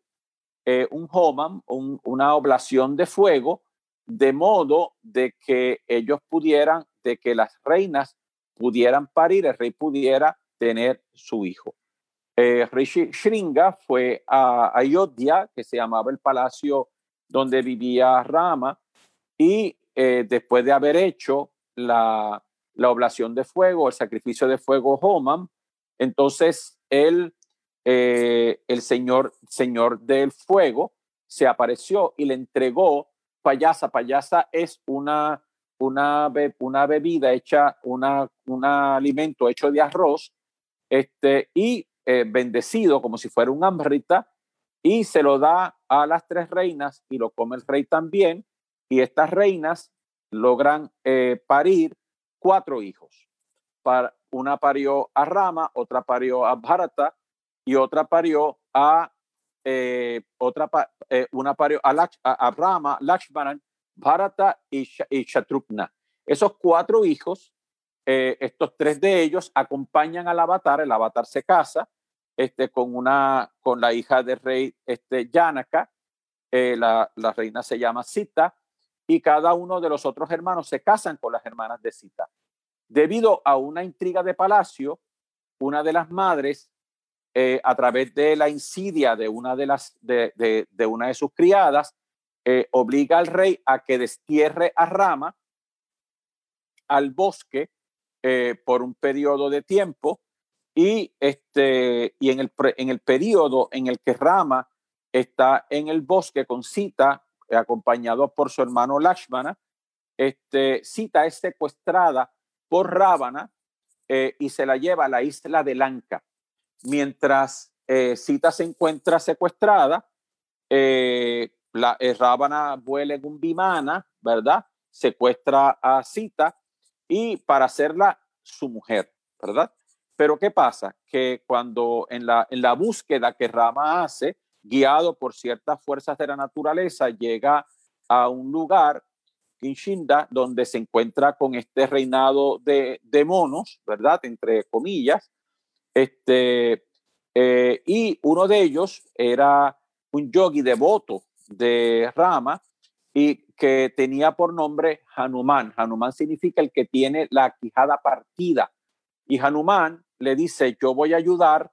eh, un homam, una oblación de fuego, de modo de que ellos pudieran, de que las reinas pudieran parir, el rey pudiera tener su hijo. Eh, Rishi Shringa fue a Ayodhya, que se llamaba el palacio donde vivía Rama, y eh, después de haber hecho la, la, oblación de fuego, el sacrificio de fuego Homam, entonces él, eh, el señor, señor del fuego, se apareció y le entregó payasa. Payasa es una, una, una bebida hecha, una, un alimento hecho de arroz, este, y eh, bendecido como si fuera un amrita, y se lo da a las tres reinas y lo come el rey también, y estas reinas logran eh, parir cuatro hijos. Para, una parió a Rama, otra parió a Bharata y otra parió a eh, otra una parió a, Rama, Lakshmanan, Bharata y, y. Esos cuatro hijos eh, estos tres de ellos acompañan al avatar, el avatar se casa este, con, una, con la hija del rey este, Yanaka, eh, la, la, reina se llama Sita, y cada uno de los otros hermanos se casan con las hermanas de Sita. Debido a una intriga de palacio, una de las madres, eh, a través de la insidia de una de, sus criadas, obliga al rey a que destierre a Rama al bosque eh, por un periodo de tiempo y, este, en, el, en periodo en el que Rama está en el bosque con Sita, acompañado por su hermano Lakshmana, este, Sita es secuestrada por Ravana eh, y se la lleva a la isla de Lanka. Mientras eh, se encuentra secuestrada, la, Ravana vuela en un bimana, ¿verdad? Secuestra a Sita y para hacerla su mujer, ¿verdad? Pero ¿qué pasa? Que cuando en la, en la búsqueda que Rama hace, guiado por ciertas fuerzas de la naturaleza, llega a un lugar, Kinshinda, donde se encuentra con este reinado de, de monos, ¿verdad? Entre comillas. Este, eh, y uno de ellos era un yogi devoto de Rama y que tenía por nombre Hanuman. Hanuman significa el que tiene la quijada partida. Y Hanuman le dice, yo voy a ayudar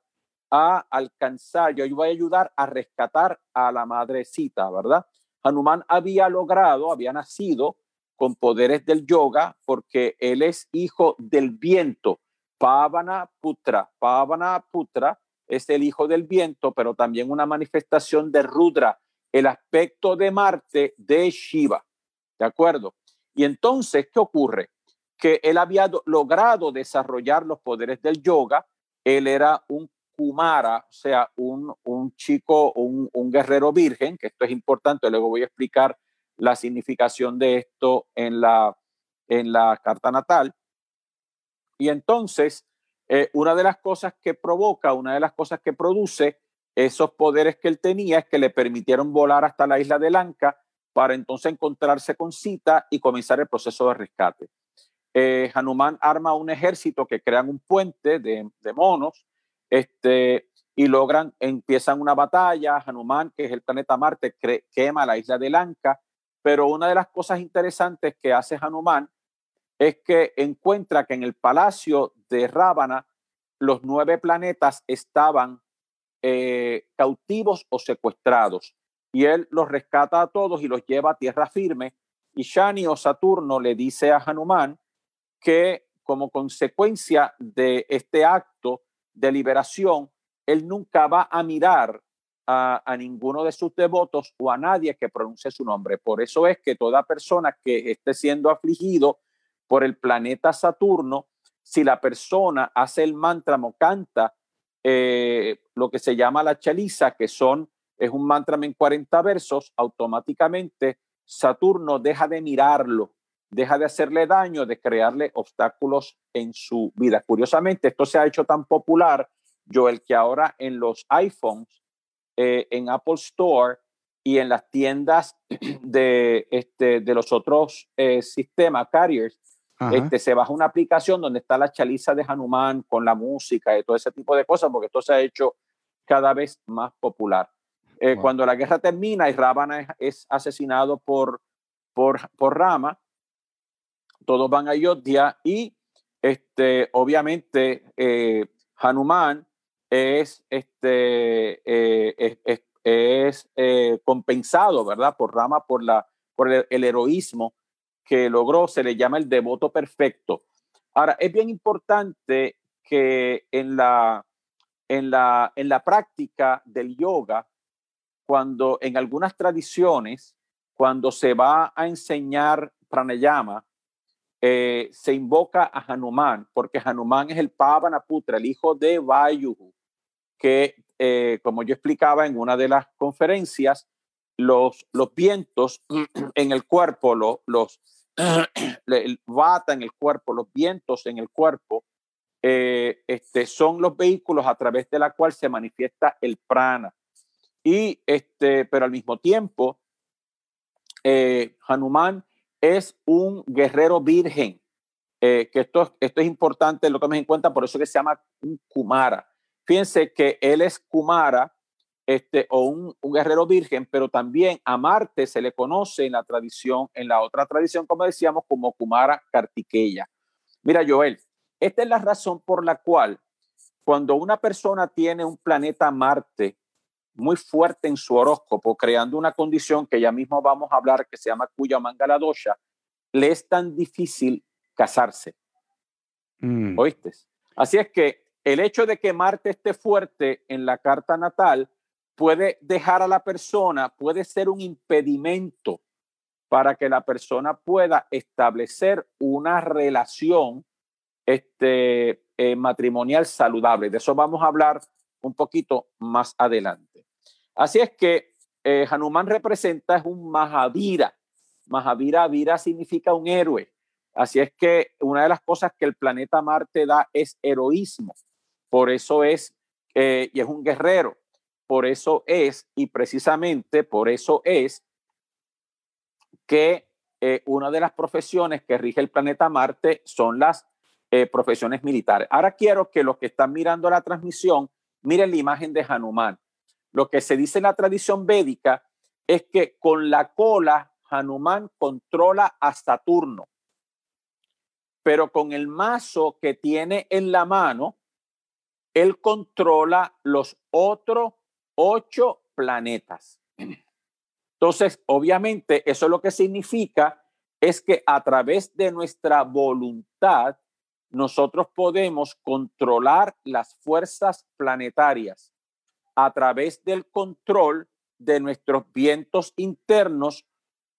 a alcanzar, yo voy a ayudar a rescatar a la madrecita, ¿verdad? Hanuman había logrado, había nacido con poderes del yoga porque él es hijo del viento. Pavana Putra. Pavana Putra es el hijo del viento, pero también una manifestación de Rudra, el aspecto de Marte de Shiva. ¿De acuerdo? Y entonces, ¿qué ocurre? Que él había logrado desarrollar los poderes del yoga. Él era un Kumara, o sea, un, un chico, un, un guerrero virgen, que esto es importante, luego voy a explicar la significación de esto en la, en la carta natal. Y entonces, eh, una de las cosas que provoca, una de las cosas que produce esos poderes que él tenía es que le permitieron volar hasta la isla de Lanka para entonces encontrarse con Sita y comenzar el proceso de rescate. Eh, Hanuman arma un ejército que crean un puente de, de monos este, y logran, empiezan una batalla. Hanuman, que es el planeta Marte, quema la isla de Lanka pero una de las cosas interesantes que hace Hanuman es que encuentra que en el palacio de Rábana los nueve planetas estaban eh, cautivos o secuestrados. Y él los rescata a todos y los lleva a tierra firme. Y Shani o Saturno le dice a Hanuman que como consecuencia de este acto de liberación, él nunca va a mirar a, ninguno de sus devotos o a nadie que pronuncie su nombre. Por eso es que toda persona que esté siendo afligido por el planeta Saturno, si la persona hace el mantra o canta eh, lo que se llama la chaliza, que son, es un mantra en 40 versos, automáticamente Saturno deja de mirarlo, deja de hacerle daño, de crearle obstáculos en su vida. Curiosamente, esto se ha hecho tan popular, Joel, que ahora en los iPhones eh, en Apple Store y en las tiendas (clears throat) de, este, de los otros eh, sistemas, carriers, este, se baja una aplicación donde está la chaliza de Hanuman con la música y todo ese tipo de cosas, porque esto se ha hecho cada vez más popular. Eh, cuando la guerra termina y Ravana es, asesinado por, por, por, Rama, todos van a Ayodhya y este, obviamente Hanuman es, este, eh, es, eh, compensado, ¿verdad? Por Rama, por, la, por el, heroísmo que logró, se le llama el devoto perfecto. Ahora, es bien importante que en la, en la, en la práctica del yoga, cuando en algunas tradiciones, cuando se va a enseñar pranayama, eh, se invoca a Hanuman, porque Hanuman es el Pavanaputra, el hijo de Vayuhu, que, eh, como yo explicaba en una de las conferencias, los, los vientos en el cuerpo, los, (clears throat) los vata en el cuerpo, los vientos en el cuerpo, eh, este, son los vehículos a través de la cual se manifiesta el prana. Y este, pero al mismo tiempo, Hanuman es un guerrero virgen, que esto, esto es importante, lo tomes en cuenta, por eso que se llama un Kumara. Fíjense que él es Kumara, este, o un, guerrero virgen, pero también a Marte se le conoce en la tradición, en la otra tradición, como decíamos, como Kumara Kartikeya. Mira, Joel, esta es la razón por la cual cuando una persona tiene un planeta Marte muy fuerte en su horóscopo, creando una condición que ya mismo vamos a hablar, que se llama Kuya Mangala Dosha, le es tan difícil casarse. Mm. ¿Oíste? Así es que el hecho de que Marte esté fuerte en la carta natal puede dejar a la persona, puede ser un impedimento para que la persona pueda establecer una relación este, eh, matrimonial saludable. De eso vamos a hablar un poquito más adelante. Así es que eh, Hanuman representa es un Mahavira. Mahavira, Vira significa un héroe. Así es que una de las cosas que el planeta Marte da es heroísmo. Por eso es, eh, y es un guerrero, por eso es, y precisamente por eso es que eh, una de las profesiones que rige el planeta Marte son las profesiones militares. Ahora quiero que los que están mirando la transmisión miren la imagen de Hanuman. Lo que se dice en la tradición védica es que con la cola Hanuman controla a Saturno, pero con el mazo que tiene en la mano, él controla los otros ocho planetas. Entonces, obviamente, eso es lo que significa es que a través de nuestra voluntad nosotros podemos controlar las fuerzas planetarias a través del control de nuestros vientos internos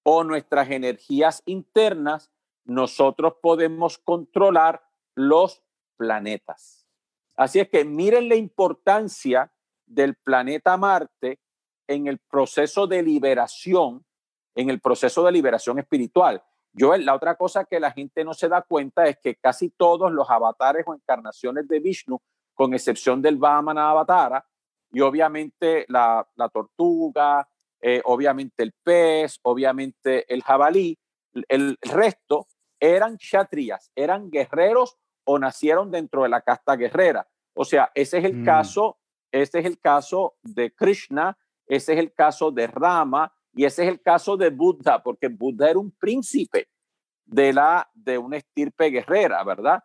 o nuestras energías internas, nosotros podemos controlar los planetas. Así es que miren la importancia del planeta Marte en el proceso de liberación, en el proceso de liberación espiritual. Yo, la otra cosa que la gente no se da cuenta es que casi todos los avatares o encarnaciones de Vishnu, con excepción del Vamana Avatara, y obviamente la, tortuga, eh, obviamente el pez, obviamente el jabalí, el, resto eran kshatriyas, eran guerreros o nacieron dentro de la casta guerrera. O sea, ese es el mm. caso, ese es el caso de Krishna, ese es el caso de Rama, y ese es el caso de Buddha, porque Buddha era un príncipe de, la, de una estirpe guerrera, ¿verdad?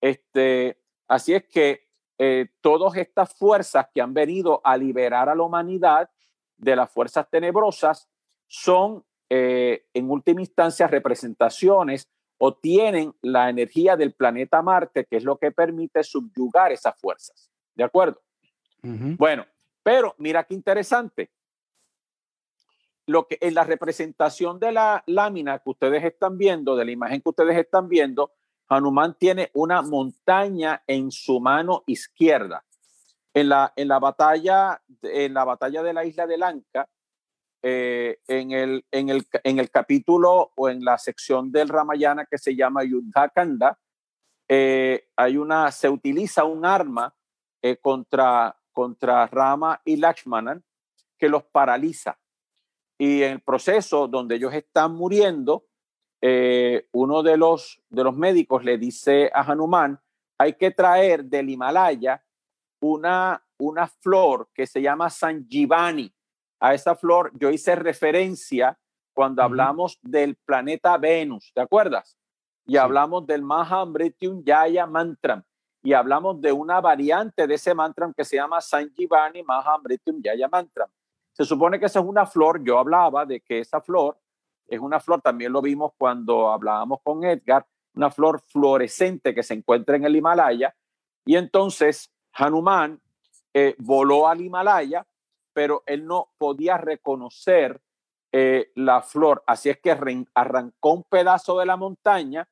Este, así es que eh, todas estas fuerzas que han venido a liberar a la humanidad de las fuerzas tenebrosas son eh, en última instancia representaciones o tienen la energía del planeta Marte, que es lo que permite subyugar esas fuerzas. ¿De acuerdo? Bueno, pero mira qué interesante lo que en la representación de la lámina que ustedes están viendo, de la imagen que ustedes están viendo, Hanuman tiene una montaña en su mano izquierda. En la, en la, batalla, en la batalla de la isla de Lanka, eh, en, el, en, el, en el capítulo o en la sección del Ramayana que se llama Yuddhakanda, eh, hay una, se utiliza un arma eh, contra, contra Rama y Lakshmanan que los paraliza y en el proceso donde ellos están muriendo, eh, uno de los, de los médicos le dice a Hanuman, hay que traer del Himalaya una, una flor que se llama Sanjivani. A esa flor yo hice referencia cuando hablamos del planeta Venus, ¿te acuerdas? Y hablamos del Mahamrityunjaya Mantram y hablamos de una variante de ese mantra que se llama Sanjivani Mahamrityunjaya Mantram. Se supone que esa es una flor, yo hablaba de que esa flor es una flor, también lo vimos cuando hablábamos con Edgar, una flor fluorescente que se encuentra en el Himalaya. Y entonces Hanuman eh, voló al Himalaya, pero él no podía reconocer eh, la flor. Así es que arrancó un pedazo de la montaña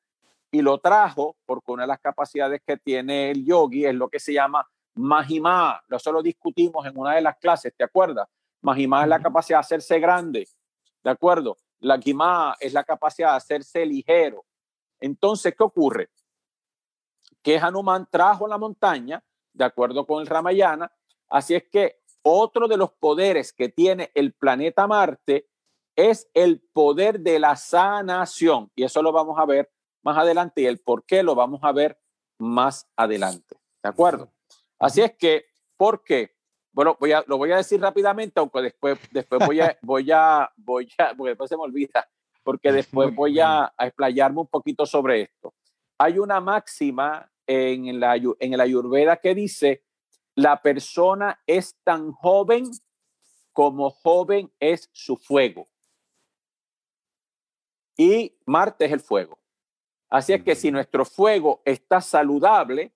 y lo trajo, porque una de las capacidades que tiene el yogi es lo que se llama Mahima. Eso lo discutimos en una de las clases, ¿te acuerdas? Mahima es la capacidad de hacerse grande, ¿de acuerdo? La Gimá es la capacidad de hacerse ligero. Entonces, ¿qué ocurre? Que Hanuman trajo la montaña, de acuerdo con el Ramayana, así es que otro de los poderes que tiene el planeta Marte es el poder de la sanación. Y eso lo vamos a ver más adelante y el por qué lo vamos a ver más adelante. ¿De acuerdo? Así es que, ¿por qué? Bueno, voy a, lo voy a decir rápidamente, aunque después, después voy a, (laughs) voy a, voy a, porque después se me olvida, porque después voy a, a explayarme un poquito sobre esto. Hay una máxima en, la, en el Ayurveda que dice, la persona es tan joven como joven es su fuego. Y Marte es el fuego. Así es que si nuestro fuego está saludable,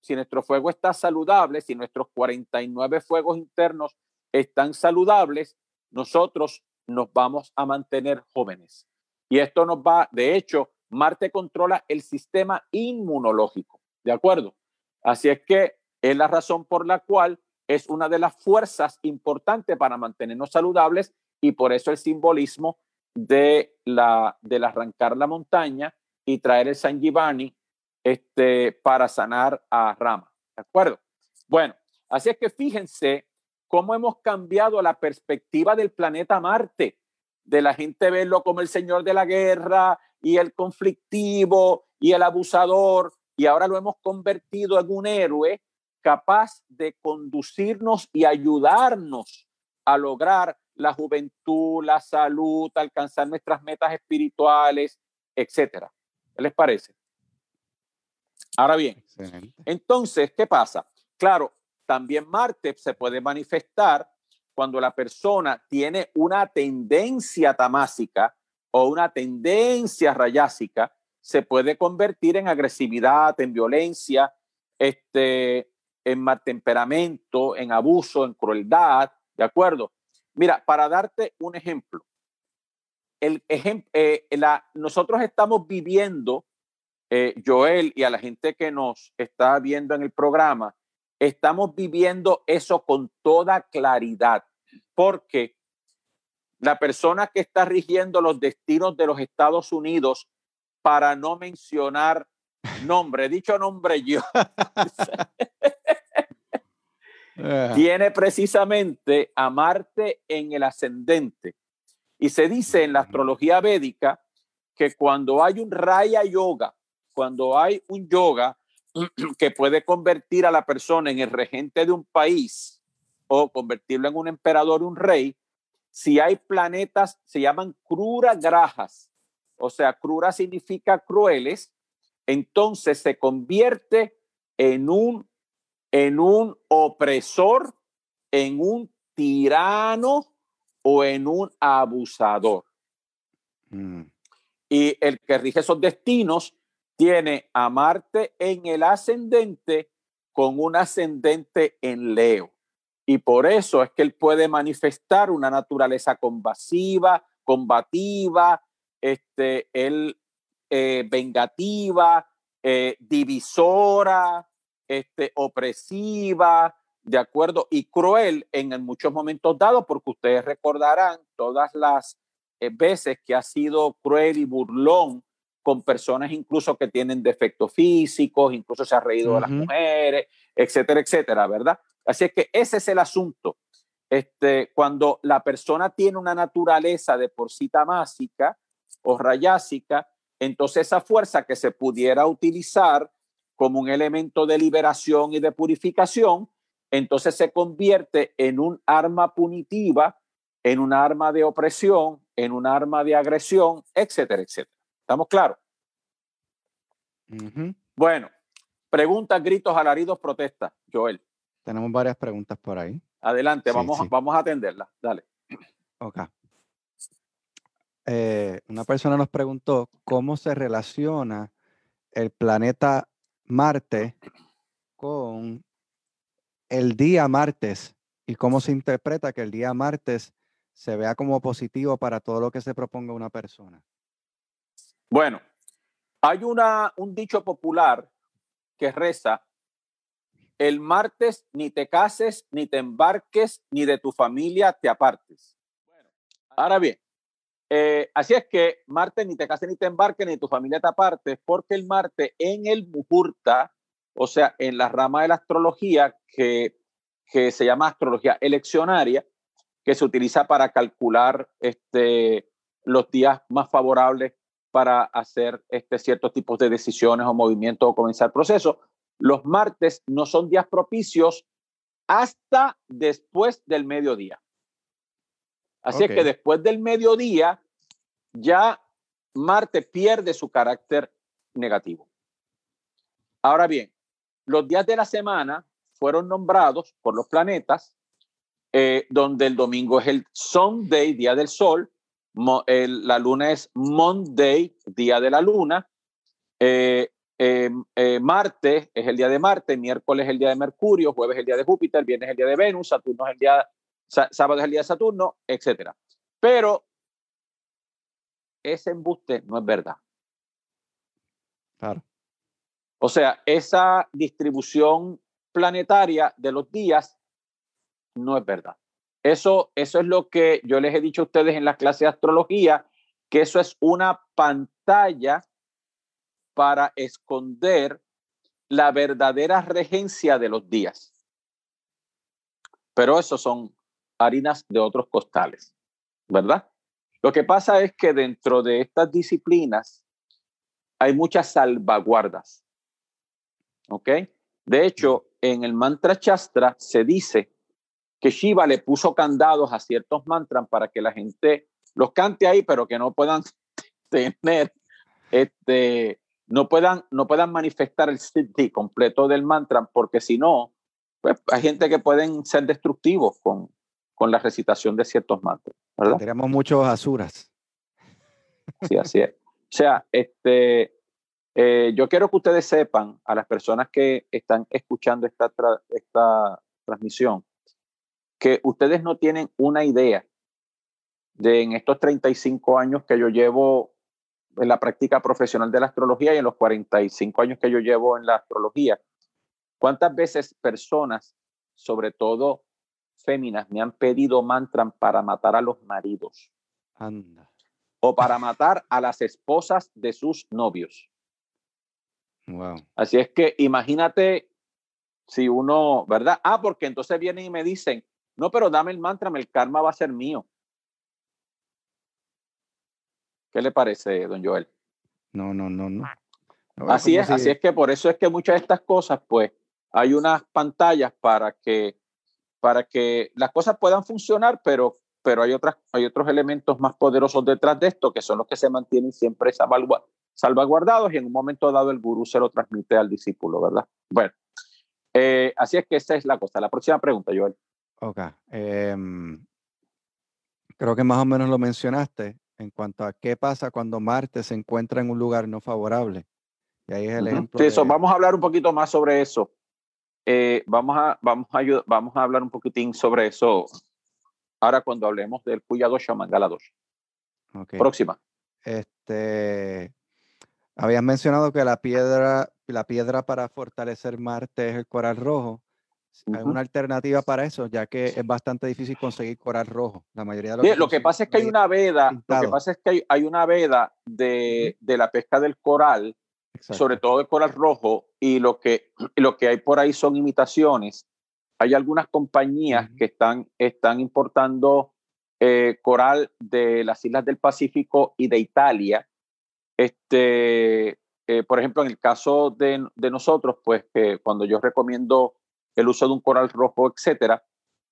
si nuestro fuego está saludable, si nuestros 49 fuegos internos están saludables, nosotros nos vamos a mantener jóvenes. Y esto nos va, de hecho, Marte controla el sistema inmunológico, ¿de acuerdo? Así es que es la razón por la cual es una de las fuerzas importantes para mantenernos saludables y por eso el simbolismo de la del arrancar la montaña y traer el Sanjivani este, para sanar a Rama. ¿De acuerdo? Bueno, así es que fíjense cómo hemos cambiado la perspectiva del planeta Marte, de la gente verlo como el señor de la guerra y el conflictivo y el abusador, y ahora lo hemos convertido en un héroe capaz de conducirnos y ayudarnos a lograr la juventud, la salud, alcanzar nuestras metas espirituales, etcétera. ¿Qué les parece? Ahora bien, entonces, ¿qué pasa? Claro, también Marte se puede manifestar cuando la persona tiene una tendencia tamásica o una tendencia rayásica se puede convertir en agresividad, en violencia, este, en mal temperamento, en abuso, en crueldad, ¿de acuerdo? Mira, para darte un ejemplo, el eh, la, nosotros estamos viviendo, eh, Joel y a la gente que nos está viendo en el programa, estamos viviendo eso con toda claridad, porque la persona que está rigiendo los destinos de los Estados Unidos, para no mencionar nombre, dicho nombre yo, (laughs) tiene precisamente a Marte en el ascendente. Y se dice en la astrología védica que cuando hay un raya yoga, cuando hay un yoga que puede convertir a la persona en el regente de un país o convertirlo en un emperador, un rey, si hay planetas, se llaman crura grajas, o sea, crura significa crueles, entonces se convierte en un, en un opresor, en un tirano o en un abusador. Mm. Y el que rige esos destinos tiene a Marte en el ascendente con un ascendente en Leo. Y por eso es que él puede manifestar una naturaleza combasiva, combativa, este, él, eh, vengativa, eh, divisora, este, opresiva, de acuerdo, y cruel en, muchos momentos dados, porque ustedes recordarán todas las eh, veces que ha sido cruel y burlón con personas incluso que tienen defectos físicos, incluso se ha reído de las mujeres, etcétera, etcétera, ¿verdad? Así es que ese es el asunto. Este, cuando la persona tiene una naturaleza de por sí tamásica o rayásica, entonces esa fuerza que se pudiera utilizar como un elemento de liberación y de purificación, entonces se convierte en un arma punitiva, en un arma de opresión, en un arma de agresión, etcétera, etcétera. ¿Estamos claros? Bueno, preguntas, gritos, alaridos, protestas. Joel. Tenemos varias preguntas por ahí. Adelante, vamos, vamos a atenderlas. Dale. Ok. Eh, una persona nos preguntó cómo se relaciona el planeta Marte con el día martes y cómo se interpreta que el día martes se vea como positivo para todo lo que se proponga una persona. Bueno, hay una, un dicho popular que reza, el martes ni te cases, ni te embarques, ni de tu familia te apartes. Bueno, ahora bien, eh, así es que martes ni te cases, ni te embarques, ni de tu familia te apartes, porque el martes en el Muhurta, o sea, en la rama de la astrología que, que se llama astrología eleccionaria, que se utiliza para calcular este, los días más favorables para hacer este, ciertos tipos de decisiones o movimientos o comenzar procesos. Los martes no son días propicios hasta después del mediodía. Así es que después del mediodía ya Marte pierde su carácter negativo. Ahora bien, los días de la semana fueron nombrados por los planetas, eh, donde el domingo es el Sunday, día del sol, la luna es Monday, día de la luna. Eh, em, eh, Marte es el día de Marte, miércoles es el día de Mercurio, jueves es el día de Júpiter, viernes es el día de Venus, Saturno es el día, sábado es el día de Saturno, etc. Pero ese embuste no es verdad. Claro. O sea, esa distribución planetaria de los días no es verdad. Eso, eso es lo que yo les he dicho a ustedes en la clase de astrología, que eso es una pantalla para esconder la verdadera regencia de los días. Pero eso son harinas de otros costales, ¿verdad? Lo que pasa es que dentro de estas disciplinas hay muchas salvaguardas. ¿Ok? De hecho, en el mantra Shastra se dice que Shiva le puso candados a ciertos mantras para que la gente los cante ahí, pero que no puedan (laughs) tener, este, no puedan, no puedan manifestar el siddhi completo del mantra, porque si no, pues hay gente que pueden ser destructivos con, con la recitación de ciertos mantras, ¿verdad? Tenemos muchos asuras. Sí, así es. O sea, este, eh, yo quiero que ustedes sepan, a las personas que están escuchando esta, esta transmisión, que ustedes no tienen una idea de en estos 35 años que yo llevo en la práctica profesional de la astrología y en los 45 años que yo llevo en la astrología, cuántas veces personas, sobre todo féminas, me han pedido mantras para matar a los maridos. Anda. O para matar a las esposas de sus novios. Wow. Así es que imagínate si uno, ¿verdad? Ah, porque entonces vienen y me dicen, no, pero dame el mantra, el karma va a ser mío. ¿Qué le parece, don Joel? No, no, no, no. así es, así es que por eso es que muchas de estas cosas, pues, hay unas pantallas para que, para que las cosas puedan funcionar, pero, pero hay, otras, hay otros elementos más poderosos detrás de esto que son los que se mantienen siempre salvaguardados y en un momento dado el gurú se lo transmite al discípulo, ¿verdad? Bueno, eh, así es que esa es la cosa. La próxima pregunta, Joel. Ok. Em, creo que más o menos lo mencionaste en cuanto a qué pasa cuando Marte se encuentra en un lugar no favorable. Y ahí es el ejemplo. Sí, eso, vamos a hablar un poquito más sobre eso. Eh, vamos, a, vamos, a, vamos a hablar un poquitín sobre eso ahora cuando hablemos del Puyadosha Mangaladosha. Okay. Próxima. Este, habías mencionado que la piedra, la piedra para fortalecer Marte es el coral rojo. Hay una alternativa para eso, ya que es bastante difícil conseguir coral rojo. La mayoría de lo, que, pasa es que hay una veda, lo que pasa es que hay, una veda de, de, la pesca del coral, sobre todo el coral rojo, y lo que, (clears throat) lo que hay por ahí son imitaciones. Hay algunas compañías que están, están importando eh, coral de las islas del Pacífico y de Italia. Este, eh, por ejemplo, en el caso de, de nosotros, pues que cuando yo recomiendo el uso de un coral rojo, etcétera,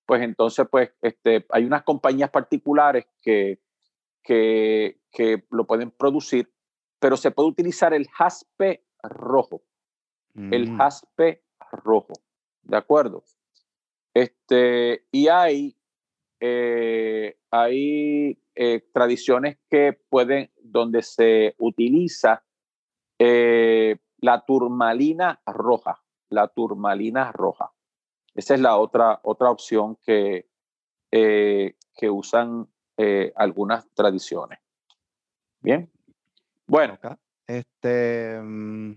pues entonces pues este, hay unas compañías particulares que, que, que lo pueden producir, pero se puede utilizar el jaspe rojo, el mm. jaspe rojo, ¿de acuerdo? Este, y hay, eh, hay eh, tradiciones que pueden, donde se utiliza eh, la turmalina roja, la turmalina roja. Esa es la otra, otra opción que, eh, que usan eh, algunas tradiciones. Bien. Bueno. Este. Mm,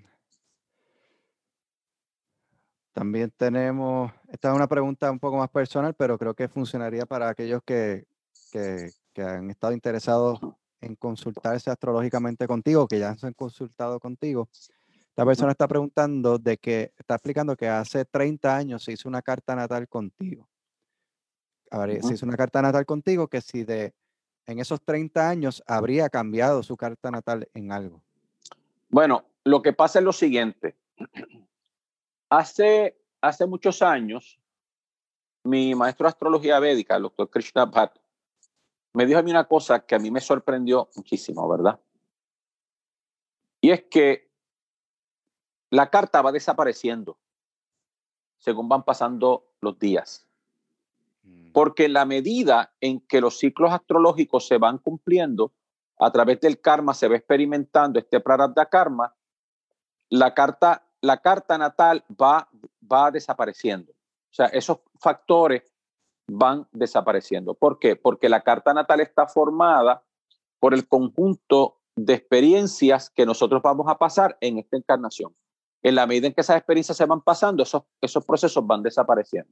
también tenemos. Esta es una pregunta un poco más personal, pero creo que funcionaría para aquellos que, que, que han estado interesados en consultarse astrológicamente contigo, que ya se han consultado contigo. La persona está preguntando de que, está explicando que hace 30 años se hizo una carta natal contigo. A ver, se hizo una carta natal contigo que si de en esos 30 años habría cambiado su carta natal en algo. Bueno, lo que pasa es lo siguiente. Hace, hace muchos años, mi maestro de astrología védica, el doctor Krishna Bhatt, me dijo a mí una cosa que a mí me sorprendió muchísimo, ¿verdad? Y es que la carta va desapareciendo según van pasando los días. Mm. Porque en la medida en que los ciclos astrológicos se van cumpliendo, a través del karma se va experimentando este prarabdha karma, la carta, la carta natal va, va desapareciendo. O sea, esos factores van desapareciendo. ¿Por qué? Porque la carta natal está formada por el conjunto de experiencias que nosotros vamos a pasar en esta encarnación en la medida en que esas experiencias se van pasando, esos, esos procesos van desapareciendo.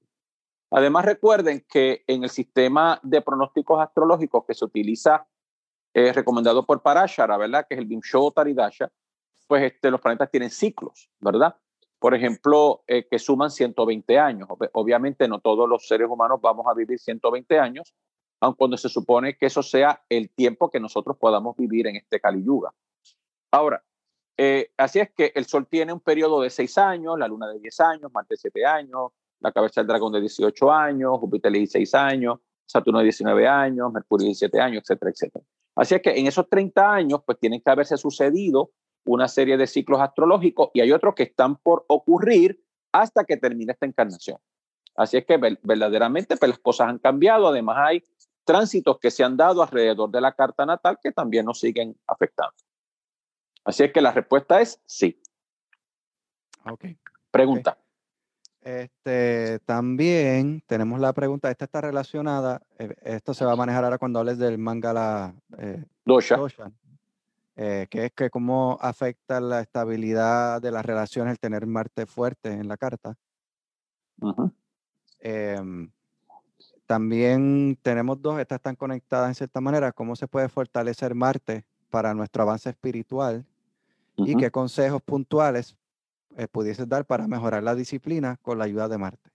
Además, recuerden que en el sistema de pronósticos astrológicos que se utiliza, eh, recomendado por Parashara, ¿verdad? Que es el Bimshotaridasha, pues este, los planetas tienen ciclos, ¿verdad? Por ejemplo, eh, que suman 120 años. Obviamente no todos los seres humanos vamos a vivir 120 años, aun cuando se supone que eso sea el tiempo que nosotros podamos vivir en este Kali Yuga. Ahora, eh, así es que el Sol tiene un periodo de seis años, la Luna de 10 años, Marte de 7 años, la cabeza del dragón de 18 años, Júpiter de 16 años, Saturno de 19 años, Mercurio de 17 años, etcétera, etcétera. Así es que en esos 30 años, pues tienen que haberse sucedido una serie de ciclos astrológicos y hay otros que están por ocurrir hasta que termine esta encarnación. Así es que verdaderamente pues, las cosas han cambiado. Además, hay tránsitos que se han dado alrededor de la carta natal que también nos siguen afectando. Así es que la respuesta es sí. Ok. Pregunta. Este, también tenemos la pregunta, esta está relacionada, eh, esto se va a manejar ahora cuando hables del Mangala eh, Dosha. eh, que es que cómo afecta la estabilidad de las relaciones el tener Marte fuerte en la carta. Em, también tenemos dos, estas están conectadas en cierta manera, cómo se puede fortalecer Marte para nuestro avance espiritual y qué consejos puntuales eh, pudieses dar para mejorar la disciplina con la ayuda de Marte.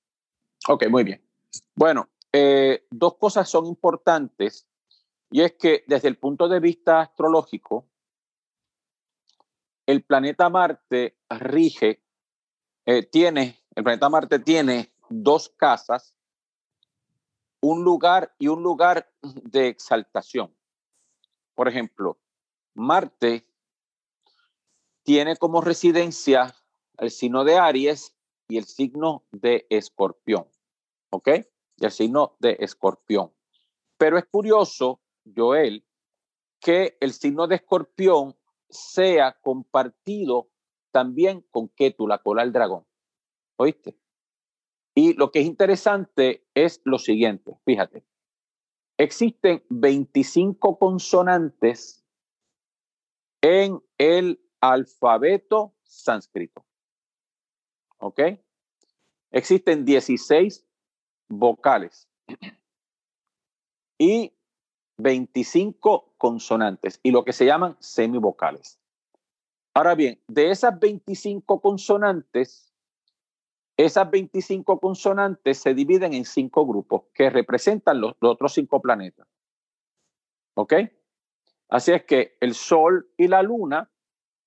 Ok, muy bien. Bueno, eh, dos cosas son importantes y es que desde el punto de vista astrológico, el planeta Marte rige, eh, tiene, el planeta Marte tiene dos casas, un lugar y un lugar de exaltación. Por ejemplo, Marte tiene como residencia el signo de Aries y el signo de Escorpión. ¿Ok? Y el signo de Escorpión. Pero es curioso, Joel, que el signo de Escorpión sea compartido también con Ketu, la cola del dragón. ¿Oíste? Y lo que es interesante es lo siguiente, fíjate. Existen 25 consonantes en el alfabeto sánscrito. ¿Ok? Existen 16 vocales y 25 consonantes y lo que se llaman semivocales. Ahora bien, de esas 25 consonantes, esas 25 consonantes se dividen en cinco grupos que representan los, los otros cinco planetas. ¿Ok? Así es que el Sol y la Luna,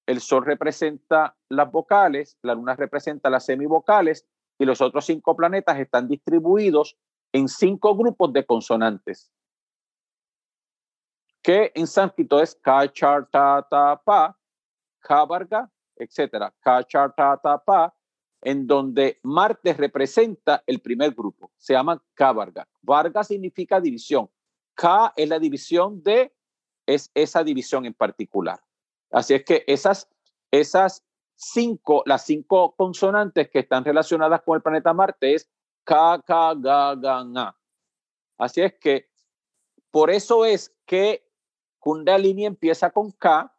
el Sol representa las vocales, la Luna representa las semivocales y los otros cinco planetas están distribuidos en cinco grupos de consonantes, que en sánscrito es Kachartatapa, Kavarga, etcétera. Kachartatapa, en donde Marte representa el primer grupo, se llama Kavarga. Varga significa división. K es la división de, es esa división en particular. Así es que esas, esas cinco, las cinco consonantes que están relacionadas con el planeta Marte es K, K, Ga, Ga, Nga. Así es que por eso es que Kundalini empieza con K,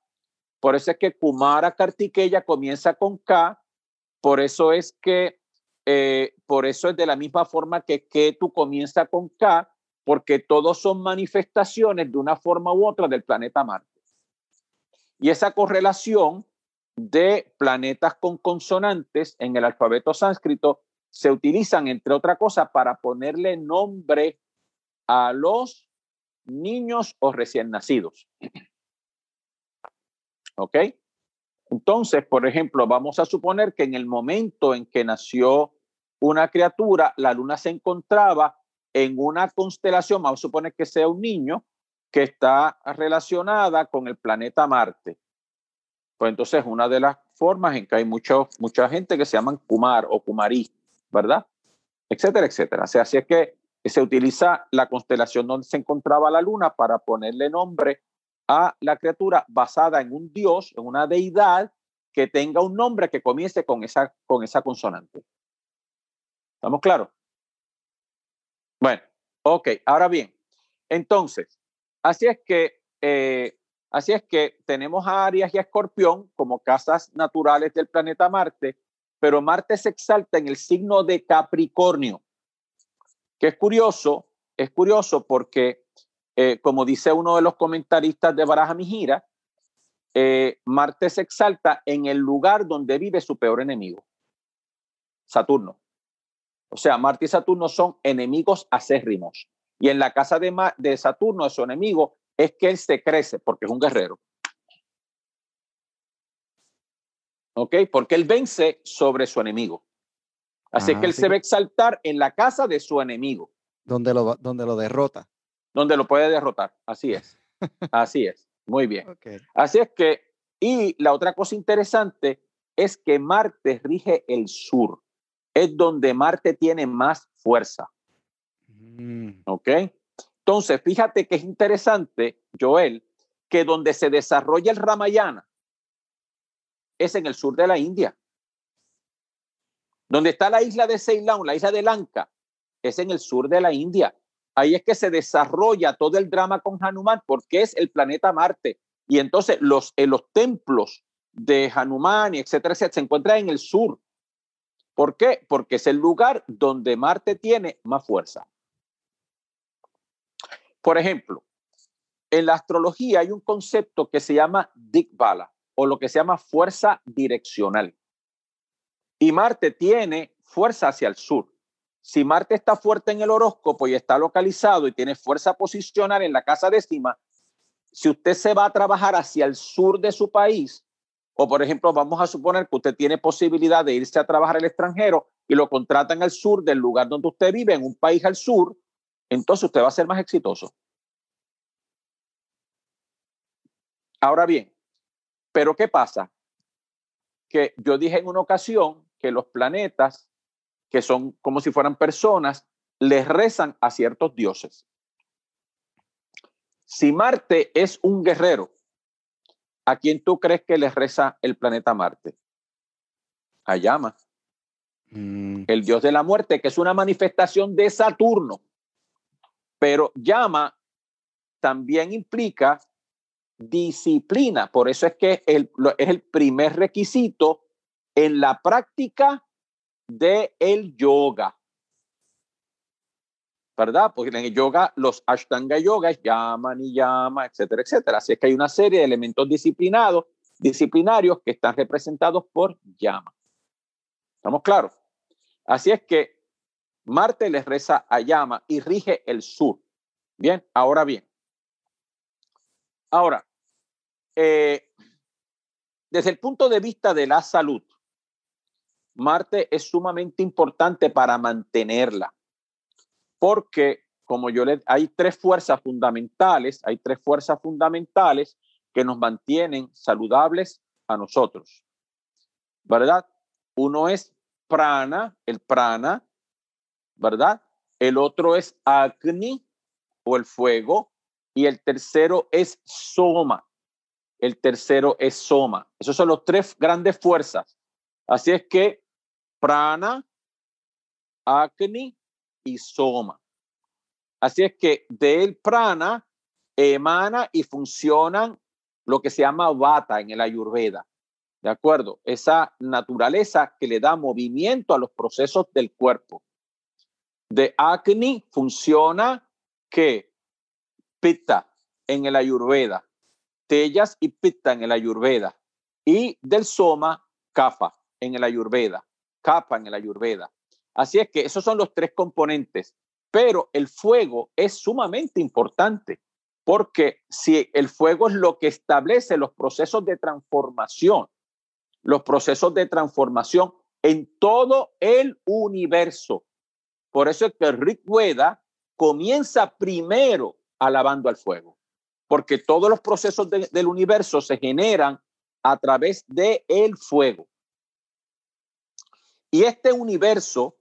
por eso es que Kumara Kartikeya comienza con K, por eso es que, eh, por eso es de la misma forma que Ketu comienza con K, porque todos son manifestaciones de una forma u otra del planeta Marte. Y esa correlación de planetas con consonantes en el alfabeto sánscrito se utilizan, entre otras cosas, para ponerle nombre a los niños o recién nacidos. ¿Ok? Entonces, por ejemplo, vamos a suponer que en el momento en que nació una criatura, la luna se encontraba en una constelación, vamos a suponer que sea un niño, que está relacionada con el planeta Marte. Pues entonces una de las formas en que hay mucho, mucha gente que se llaman Kumar o Kumarí, ¿verdad? Etcétera, etcétera. O sea, así es que se utiliza la constelación donde se encontraba la luna para ponerle nombre a la criatura basada en un dios, en una deidad que tenga un nombre que comience con esa, con esa consonante. ¿Estamos claros? Bueno, ok, ahora bien, entonces, así es que, eh, así es que tenemos a Aries y a Escorpión como casas naturales del planeta Marte, pero Marte se exalta en el signo de Capricornio, que es curioso, es curioso porque, eh, como dice uno de los comentaristas de Baraja Mijira, eh, Marte se exalta en el lugar donde vive su peor enemigo, Saturno. O sea, Marte y Saturno son enemigos acérrimos. Y en la casa de, Ma de Saturno, de su enemigo, es que él se crece porque es un guerrero. ¿Ok? Porque él vence sobre su enemigo. Así Ajá, que él se a exaltar en la casa de su enemigo, Donde lo, donde lo derrota. donde lo puede derrotar. Así es. (laughs) Así es. Muy bien. Así es que, y la otra cosa interesante es que Marte rige el sur. Es donde Marte tiene más fuerza. Mm, ¿Ok? Entonces, fíjate que es interesante, Joel, que donde se desarrolla el Ramayana es en el sur de la India. Donde está la isla de Ceilán, la isla de Lanka, es en el sur de la India. Ahí es que se desarrolla todo el drama con Hanuman, porque es el planeta Marte. Y entonces los, en los templos de Hanuman, etcétera, etcétera, se encuentran en el sur. ¿Por qué? Porque es el lugar donde Marte tiene más fuerza. Por ejemplo, en la astrología hay un concepto que se llama Dikbala o lo que se llama fuerza direccional. Y Marte tiene fuerza hacia el sur. Si Marte está fuerte en el horóscopo y está localizado y tiene fuerza posicional en la casa décima, si usted se va a trabajar hacia el sur de su país, o por ejemplo, vamos a suponer que usted tiene posibilidad de irse a trabajar al extranjero y lo contratan al sur del lugar donde usted vive, en un país al sur, entonces usted va a ser más exitoso. Ahora bien, pero ¿qué pasa? Que yo dije en una ocasión que los planetas que son como si fueran personas, les rezan a ciertos dioses. Si Marte es un guerrero, ¿a quién tú crees que les reza el planeta Marte? A Llama, mm. el dios de la muerte, que es una manifestación de Saturno. Pero Llama también implica disciplina, por eso es que es el primer requisito en la práctica de el yoga. ¿Verdad? Porque en el yoga, los Ashtanga yogas llaman y llama, etcétera, etcétera. Así es que hay una serie de elementos disciplinados, disciplinarios que están representados por llama. ¿Estamos claros? Así es que Marte les reza a llama y rige el sur. Bien, ahora bien. Ahora, eh, desde el punto de vista de la salud, Marte es sumamente importante para mantenerla, porque como yo le, hay tres fuerzas fundamentales, hay tres fuerzas fundamentales que nos mantienen saludables a nosotros, ¿verdad? Uno es prana, el prana, ¿verdad? El otro es agni o el fuego y el tercero es soma. El tercero es soma. Esos son los tres grandes fuerzas. Así es que prana, acni y soma. Así es que del prana emana y funcionan lo que se llama vata en el ayurveda. ¿De acuerdo? Esa naturaleza que le da movimiento a los procesos del cuerpo. De acni funciona que pitta en el ayurveda, tellas y pitta en el ayurveda y del soma kafa en el ayurveda capa en el ayurveda. Así es que esos son los tres componentes, pero el fuego es sumamente importante porque si el fuego es lo que establece los procesos de transformación, los procesos de transformación en todo el universo. Por eso es que Rick Weda comienza primero alabando al fuego, porque todos los procesos del universo se generan a través de fuego. Y este universo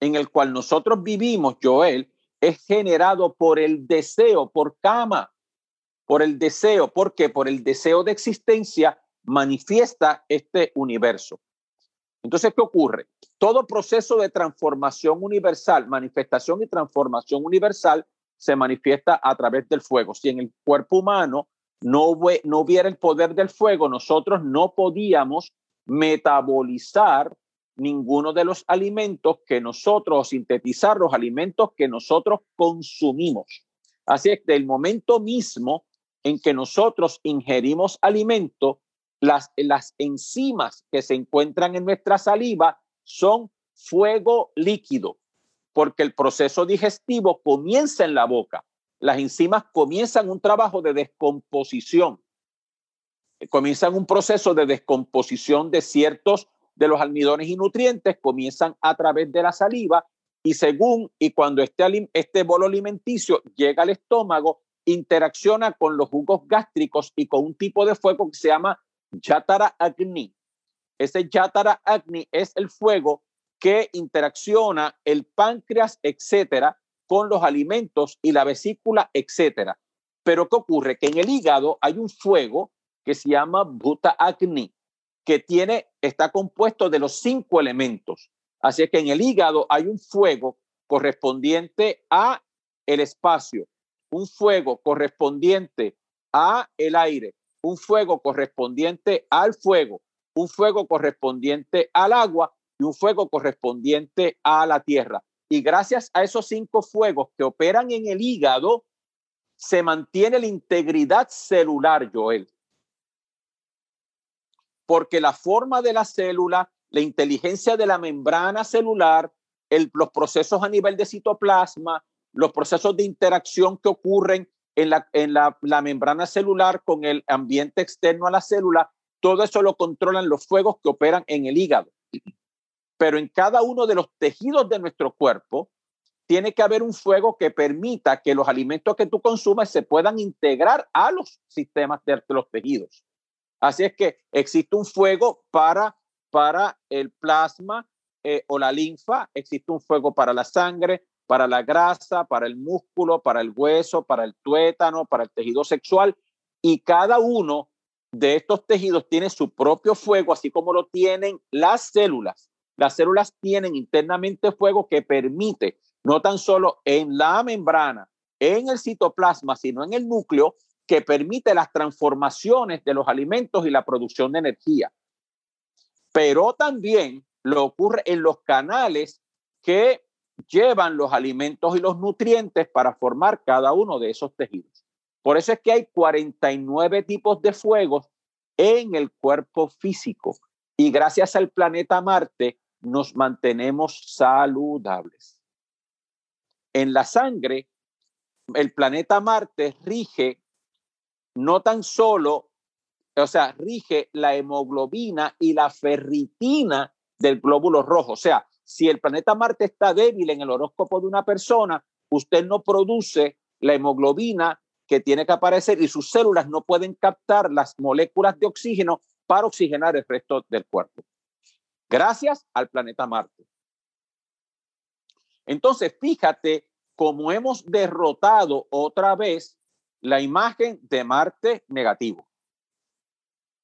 en el cual nosotros vivimos, Joel, es generado por el deseo, por cama, por el deseo. ¿Por qué? Por el deseo de existencia manifiesta este universo. Entonces, ¿qué ocurre? Todo proceso de transformación universal, manifestación y transformación universal se manifiesta a través del fuego. Si en el cuerpo humano no, no hubiera el poder del fuego, nosotros no podíamos metabolizar ninguno de los alimentos que nosotros, sintetizar los alimentos que nosotros consumimos. Así es, del momento mismo en que nosotros ingerimos alimento, las, las enzimas que se encuentran en nuestra saliva son fuego líquido, porque el proceso digestivo comienza en la boca. Las enzimas comienzan un trabajo de descomposición, comienzan un proceso de descomposición de ciertos de los almidones y nutrientes comienzan a través de la saliva y según y cuando este, este bolo alimenticio llega al estómago, interacciona con los jugos gástricos y con un tipo de fuego que se llama Yatara Agni. Ese Yatara Agni es el fuego que interacciona el páncreas, etcétera, con los alimentos y la vesícula, etcétera. Pero ¿qué ocurre? Que en el hígado hay un fuego que se llama Bhuta Agni, que tiene, está compuesto de los cinco elementos. Así que en el hígado hay un fuego correspondiente a el espacio, un fuego correspondiente a el aire, un fuego correspondiente al fuego, un fuego correspondiente al agua y un fuego correspondiente a la tierra. Y gracias a esos cinco fuegos que operan en el hígado, se mantiene la integridad celular, Joel. Porque la forma de la célula, la inteligencia de la membrana celular, los procesos a nivel de citoplasma, los procesos de interacción que ocurren en, la, en la, la membrana celular con el ambiente externo a la célula, todo eso lo controlan los fuegos que operan en el hígado. Pero en cada uno de los tejidos de nuestro cuerpo tiene que haber un fuego que permita que los alimentos que tú consumes se puedan integrar a los sistemas de los tejidos. Así es que existe un fuego para, para el plasma eh, o la linfa, existe un fuego para la sangre, para la grasa, para el músculo, para el hueso, para el tuétano, para el tejido sexual. Y cada uno de estos tejidos tiene su propio fuego, así como lo tienen las células. Las células tienen internamente fuego que permite, no tan solo en la membrana, en el citoplasma, sino en el núcleo, que permite las transformaciones de los alimentos y la producción de energía. Pero también lo ocurre en los canales que llevan los alimentos y los nutrientes para formar cada uno de esos tejidos. Por eso es que hay 49 tipos de fuegos en el cuerpo físico y gracias al planeta Marte nos mantenemos saludables. En la sangre, el planeta Marte rige no tan solo, o sea, rige la hemoglobina y la ferritina del glóbulo rojo. O sea, si el planeta Marte está débil en el horóscopo de una persona, usted no produce la hemoglobina que tiene que aparecer y sus células no pueden captar las moléculas de oxígeno para oxigenar el resto del cuerpo gracias al planeta Marte. Entonces, fíjate cómo hemos derrotado otra vez la imagen de Marte negativo.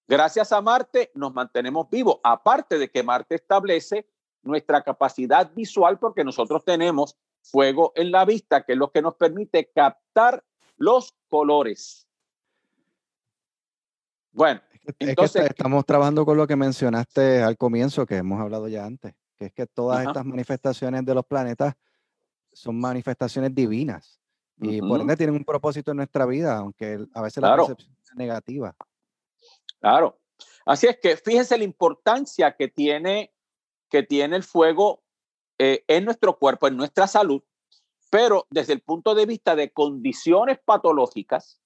Gracias a Marte nos mantenemos vivos, aparte de que Marte establece nuestra capacidad visual porque nosotros tenemos fuego en la vista, que es lo que nos permite captar los colores. Bueno, entonces, estamos trabajando con lo que mencionaste al comienzo, que hemos hablado ya antes, que es que todas estas manifestaciones de los planetas son manifestaciones divinas y por ende tienen un propósito en nuestra vida, aunque a veces la percepción es negativa. Claro. Así es que fíjense la importancia que tiene, que tiene el fuego eh, en nuestro cuerpo, en nuestra salud, pero desde el punto de vista de condiciones patológicas,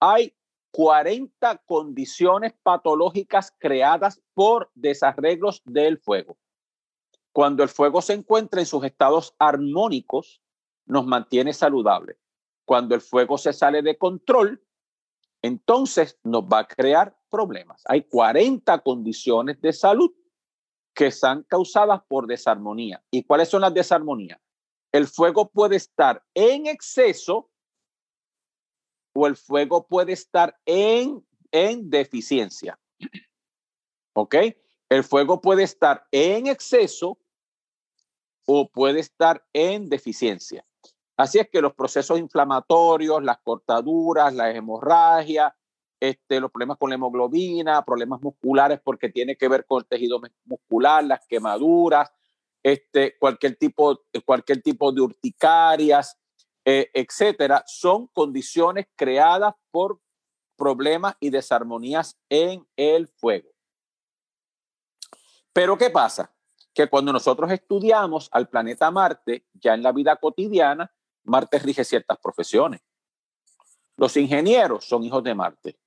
hay 40 condiciones patológicas creadas por desarreglos del fuego. Cuando el fuego se encuentra en sus estados armónicos, nos mantiene saludable. Cuando el fuego se sale de control, entonces nos va a crear problemas. Hay 40 condiciones de salud que están causadas por desarmonía. ¿Y cuáles son las desarmonías? El fuego puede estar en exceso o el fuego puede estar en, en deficiencia. ¿Ok? El fuego puede estar en exceso o puede estar en deficiencia. Así es que los procesos inflamatorios, las cortaduras, la hemorragia, este, los problemas con la hemoglobina, problemas musculares porque tiene que ver con el tejido muscular, las quemaduras, este, cualquier, tipo, cualquier tipo de urticarias, eh, etcétera, son condiciones creadas por problemas y desarmonías en el fuego. Pero ¿qué pasa? Que cuando nosotros estudiamos al planeta Marte, ya en la vida cotidiana, Marte rige ciertas profesiones. Los ingenieros son hijos de Marte.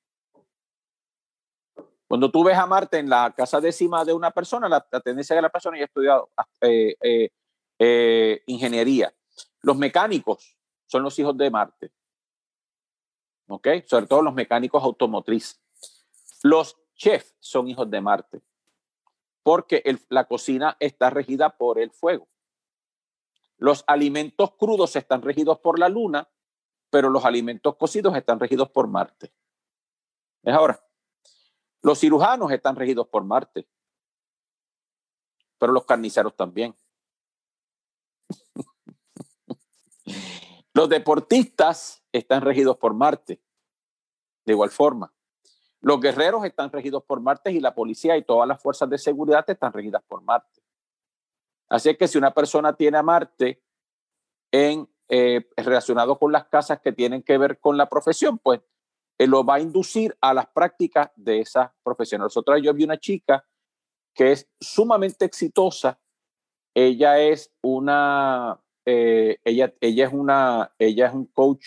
Cuando tú ves a Marte en la casa décima de una persona, la, tendencia de la persona ya ha estudiado eh, eh, ingeniería. Los mecánicos son los hijos de Marte. ¿Ok? Sobre todo los mecánicos automotrices. Los chefs son hijos de Marte, porque la cocina está regida por el fuego. Los alimentos crudos están regidos por la luna, pero los alimentos cocidos están regidos por Marte. Es ahora. Los cirujanos están regidos por Marte, pero los carniceros también. los deportistas están regidos por Marte, de igual forma. Los guerreros están regidos por Marte y la policía y todas las fuerzas de seguridad están regidas por Marte. Así es que si una persona tiene a Marte en, eh, relacionado con las casas que tienen que ver con la profesión, pues él lo va a inducir a las prácticas de esa profesión. Nosotros yo vi una chica que es sumamente exitosa. Ella es una, eh, ella, ella es una, ella es un coach,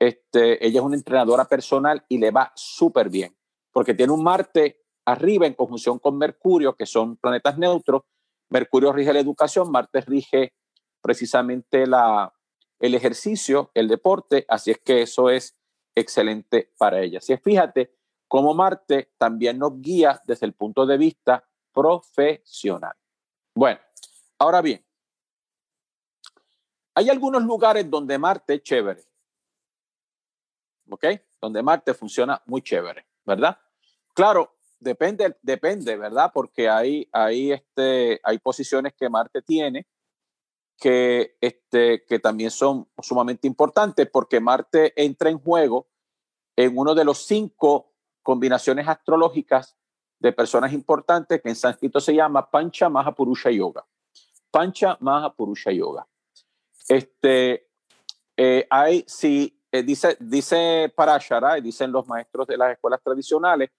este, ella es una entrenadora personal y le va súper bien, porque tiene un Marte arriba en conjunción con Mercurio, que son planetas neutros. Mercurio rige la educación, Marte rige precisamente la, el ejercicio, el deporte, así es que eso es excelente para ella. Si fíjate cómo Marte también nos guía desde el punto de vista profesional. Bueno, ahora bien, hay algunos lugares donde Marte es chévere. ¿Ok? Donde Marte funciona muy chévere, ¿verdad? Claro, depende, depende, ¿verdad? Porque hay, hay, este, hay posiciones que Marte tiene que, este, que también son sumamente importantes porque Marte entra en juego en uno de los cinco combinaciones astrológicas de personas importantes que en sánscrito se llama Pancha Maha Purusha Yoga. Pancha Maha Purusha Yoga. Este, eh, hay, si eh, dice, dice Parashara, y dicen los maestros de las escuelas tradicionales,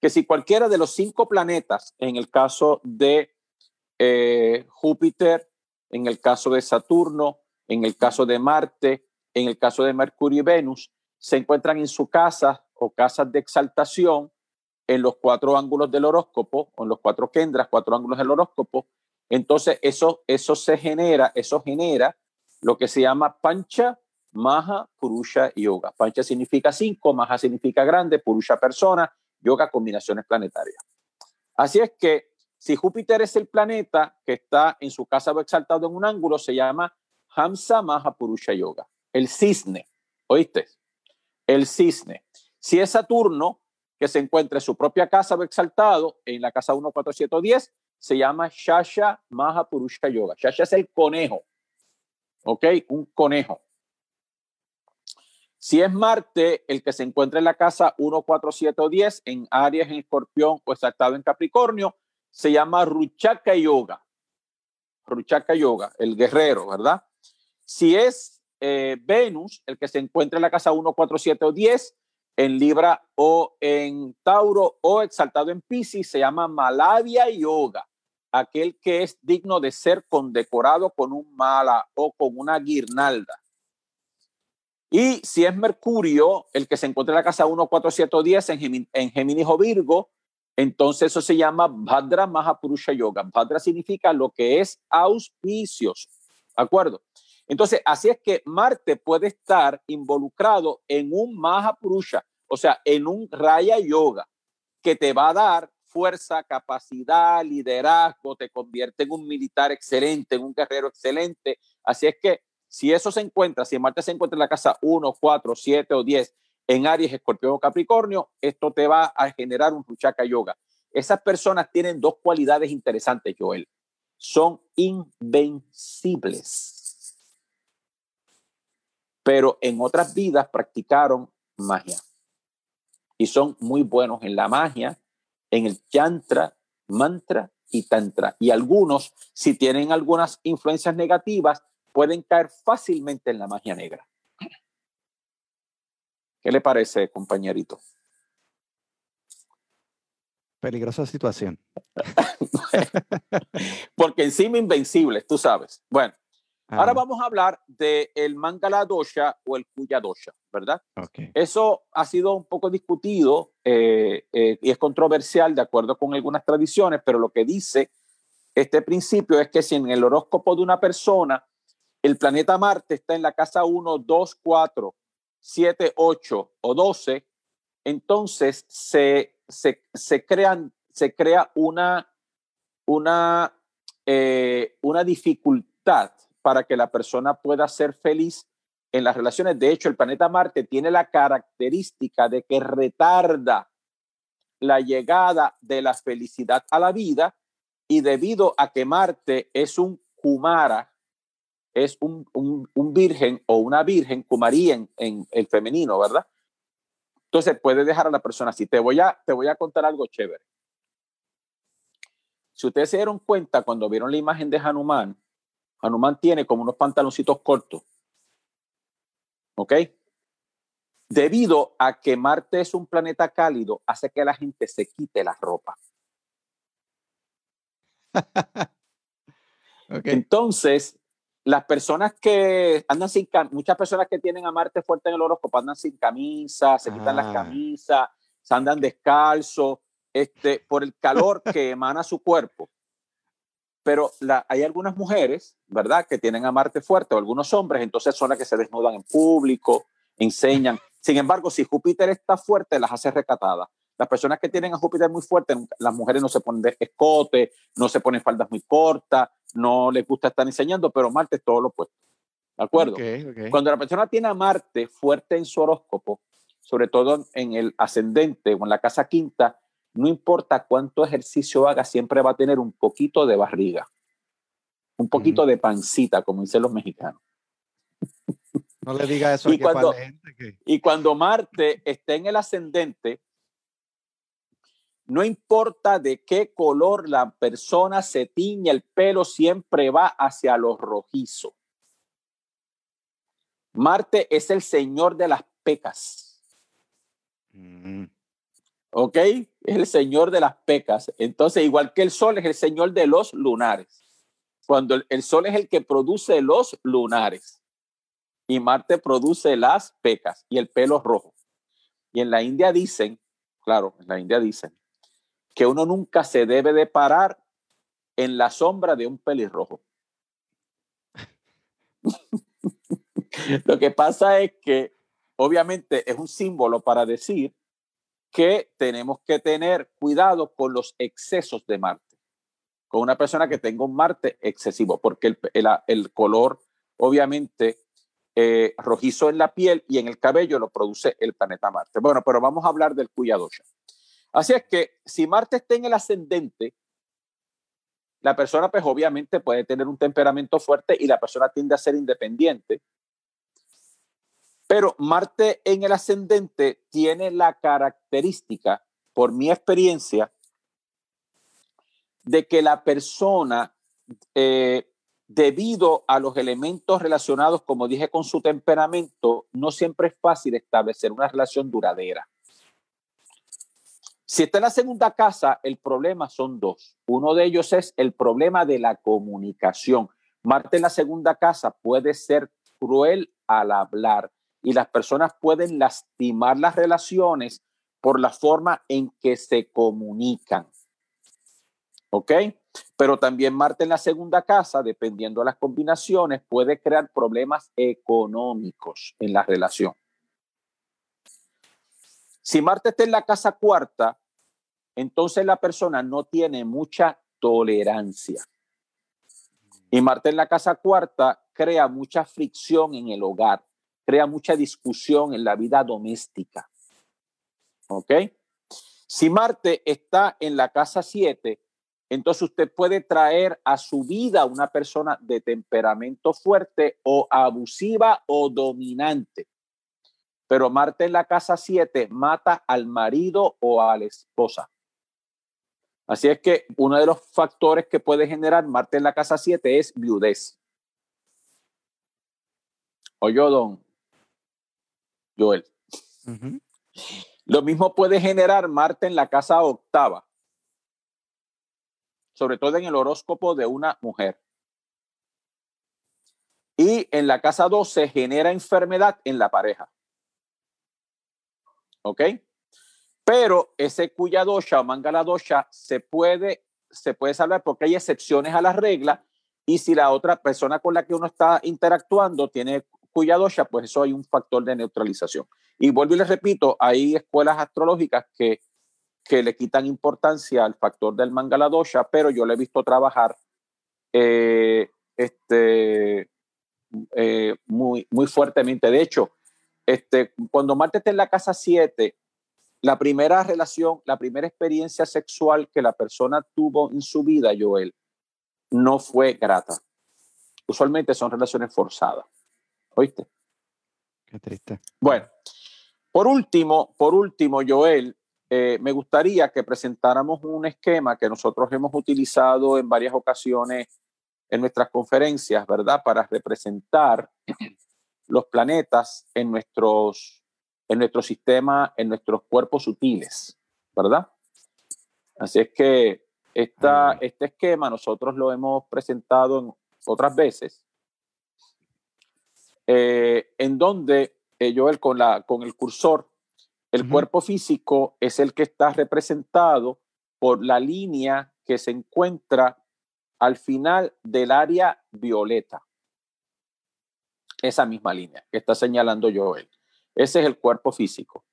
que si cualquiera de los cinco planetas, en el caso de eh, Júpiter, en el caso de Saturno, en el caso de Marte, en el caso de Mercurio y Venus, se encuentran en su casa o casas de exaltación en los cuatro ángulos del horóscopo, o en los cuatro kendras, cuatro ángulos del horóscopo, entonces eso, eso se genera, eso genera lo que se llama pancha, maha, purusha yoga. Pancha significa cinco, maha significa grande, purusha persona, yoga combinaciones planetarias. Así es que si Júpiter es el planeta que está en su casa o exaltado en un ángulo, se llama Hamsa Maha Purusha Yoga, el cisne. ¿Oíste? El cisne. Si es Saturno, que se encuentra en su propia casa o exaltado, en la casa 14710, se llama Shasha Maha Purusha Yoga. Shasha es el conejo. ¿Ok? Un conejo. Si es Marte, el que se encuentra en la casa 14710, en Aries, en Escorpión o exaltado en Capricornio, se llama Ruchaka Yoga. Ruchaka Yoga, el guerrero, ¿verdad? Si es eh, Venus, el que se encuentra en la casa 1, 4, 7 o 10, en Libra o en Tauro o exaltado en Pisces, se llama Malavia Yoga, aquel que es digno de ser condecorado con un mala o con una guirnalda. Y si es Mercurio, el que se encuentra en la casa 1, 4, 7 o 10 en, en Géminis o Virgo, entonces eso se llama Bhadra Mahapurusha Yoga. Bhadra significa lo que es auspicios. ¿De acuerdo? Entonces, así es que Marte puede estar involucrado en un Mahapurusha, o sea, en un Raya Yoga, que te va a dar fuerza, capacidad, liderazgo, te convierte en un militar excelente, en un guerrero excelente. Así es que si eso se encuentra, si Marte se encuentra en la casa 1, 4, 7 o 10 en Aries, Escorpión o Capricornio, esto te va a generar un Ruchaka Yoga. Esas personas tienen dos cualidades interesantes, Joel. Son invencibles. Pero en otras vidas practicaron magia. Y son muy buenos en la magia, en el yantra, mantra y tantra. Y algunos, si tienen algunas influencias negativas, pueden caer fácilmente en la magia negra. ¿Qué le parece, compañerito? Peligrosa situación. (laughs) Porque encima invencibles, tú sabes. Bueno, ahora vamos a hablar del el Mangala Dosha o el Kuya Dosha, ¿verdad? Eso ha sido un poco discutido eh, eh, y es controversial de acuerdo con algunas tradiciones, pero lo que dice este principio es que si en el horóscopo de una persona el planeta Marte está en la casa 1, 2, 4, 7, 8 o 12, entonces se, se, crean, se crea una, una, eh, una dificultad para que la persona pueda ser feliz en las relaciones. De hecho, el planeta Marte tiene la característica de que retarda la llegada de la felicidad a la vida y debido a que Marte es un Kumara, es un, virgen o una virgen, Kumari en, el femenino, ¿verdad? Entonces puede dejar a la persona así. Te voy a, te voy a contar algo chévere. Si ustedes se dieron cuenta cuando vieron la imagen de Hanuman, Hanuman tiene como unos pantaloncitos cortos. ¿Ok? Debido a que Marte es un planeta cálido, hace que la gente se quite la ropa. (laughs) Entonces, las personas que andan sin muchas personas que tienen a Marte fuerte en el horóscopo andan sin camisa, se quitan las ah. camisas, se andan descalzos, este, por el calor que emana su cuerpo. Pero la, hay algunas mujeres, ¿verdad?, que tienen a Marte fuerte, o algunos hombres, entonces son las que se desnudan en público, enseñan. Sin embargo, si Júpiter está fuerte, las hace recatadas. Las personas que tienen a Júpiter muy fuerte, las mujeres no se ponen escote, no se ponen faldas muy cortas, no les gusta estar enseñando, pero Marte es todo lo opuesto. ¿De acuerdo? Cuando la persona tiene a Marte fuerte en su horóscopo, sobre todo en el ascendente o en la casa quinta, no importa cuánto ejercicio haga, siempre va a tener un poquito de barriga, un poquito de pancita, como dicen los mexicanos. No le diga eso y, cuando, gente y cuando Marte está en el ascendente, no importa de qué color la persona se tiñe el pelo, siempre va hacia lo rojizo. Marte es el señor de las pecas. Mm. ¿Ok? Es el señor de las pecas. Entonces, igual que el sol es el señor de los lunares. Cuando el, sol es el que produce los lunares y Marte produce las pecas y el pelo rojo. Y en la India dicen, claro, en la India dicen que uno nunca se debe de parar en la sombra de un pelirrojo. (laughs) Lo que pasa es que obviamente es un símbolo para decir que tenemos que tener cuidado con los excesos de Marte, con una persona que tenga un Marte excesivo, porque el, color obviamente eh, rojizo en la piel y en el cabello lo produce el planeta Marte. Bueno, pero vamos a hablar del Kuyadosha. Así es que si Marte está en el ascendente, la persona pues obviamente puede tener un temperamento fuerte y la persona tiende a ser independiente. Pero Marte en el ascendente tiene la característica, por mi experiencia, de que la persona, eh, debido a los elementos relacionados, como dije, con su temperamento, no siempre es fácil establecer una relación duradera. Si está en la segunda casa, el problema son dos. Uno de ellos es el problema de la comunicación. Marte en la segunda casa puede ser cruel al hablar y las personas pueden lastimar las relaciones por la forma en que se comunican. ¿Ok? Pero también Marte en la segunda casa, dependiendo de las combinaciones, puede crear problemas económicos en la relación. Si Marte está en la casa cuarta, entonces la persona no tiene mucha tolerancia. Y Marte en la casa cuarta crea mucha fricción en el hogar, crea mucha discusión en la vida doméstica. ¿Ok? Si Marte está en la casa siete, entonces usted puede traer a su vida una persona de temperamento fuerte o abusiva o dominante. Pero Marte en la casa siete mata al marido o a la esposa. Así es que uno de los factores que puede generar Marte en la casa 7 es viudez. yo, don Joel. Lo mismo puede generar Marte en la casa octava, sobre todo en el horóscopo de una mujer. Y en la casa 12 genera enfermedad en la pareja. ¿Ok? Pero ese cuya dosha o mangala dosha se puede, se puede salvar porque hay excepciones a la regla y si la otra persona con la que uno está interactuando tiene cuya dosha, pues eso hay un factor de neutralización. Y vuelvo y les repito, hay escuelas astrológicas que, que le quitan importancia al factor del mangala dosha, pero yo le he visto trabajar eh, este, eh, muy, muy fuertemente. De hecho, este, cuando Marte está en la casa 7, la primera relación, la primera experiencia sexual que la persona tuvo en su vida, Joel, no fue grata. Usualmente son relaciones forzadas. ¿Oíste? Qué triste. Bueno, por último, por último, Joel, eh, me gustaría que presentáramos un esquema que nosotros hemos utilizado en varias ocasiones en nuestras conferencias, ¿verdad? Para representar los planetas en nuestros, en nuestro sistema, en nuestros cuerpos sutiles, ¿verdad? Así es que esta, este esquema nosotros lo hemos presentado en otras veces, eh, en donde eh, Joel con, la, con el cursor, el cuerpo físico es el que está representado por la línea que se encuentra al final del área violeta. Esa misma línea que está señalando Joel. Ese es el cuerpo físico.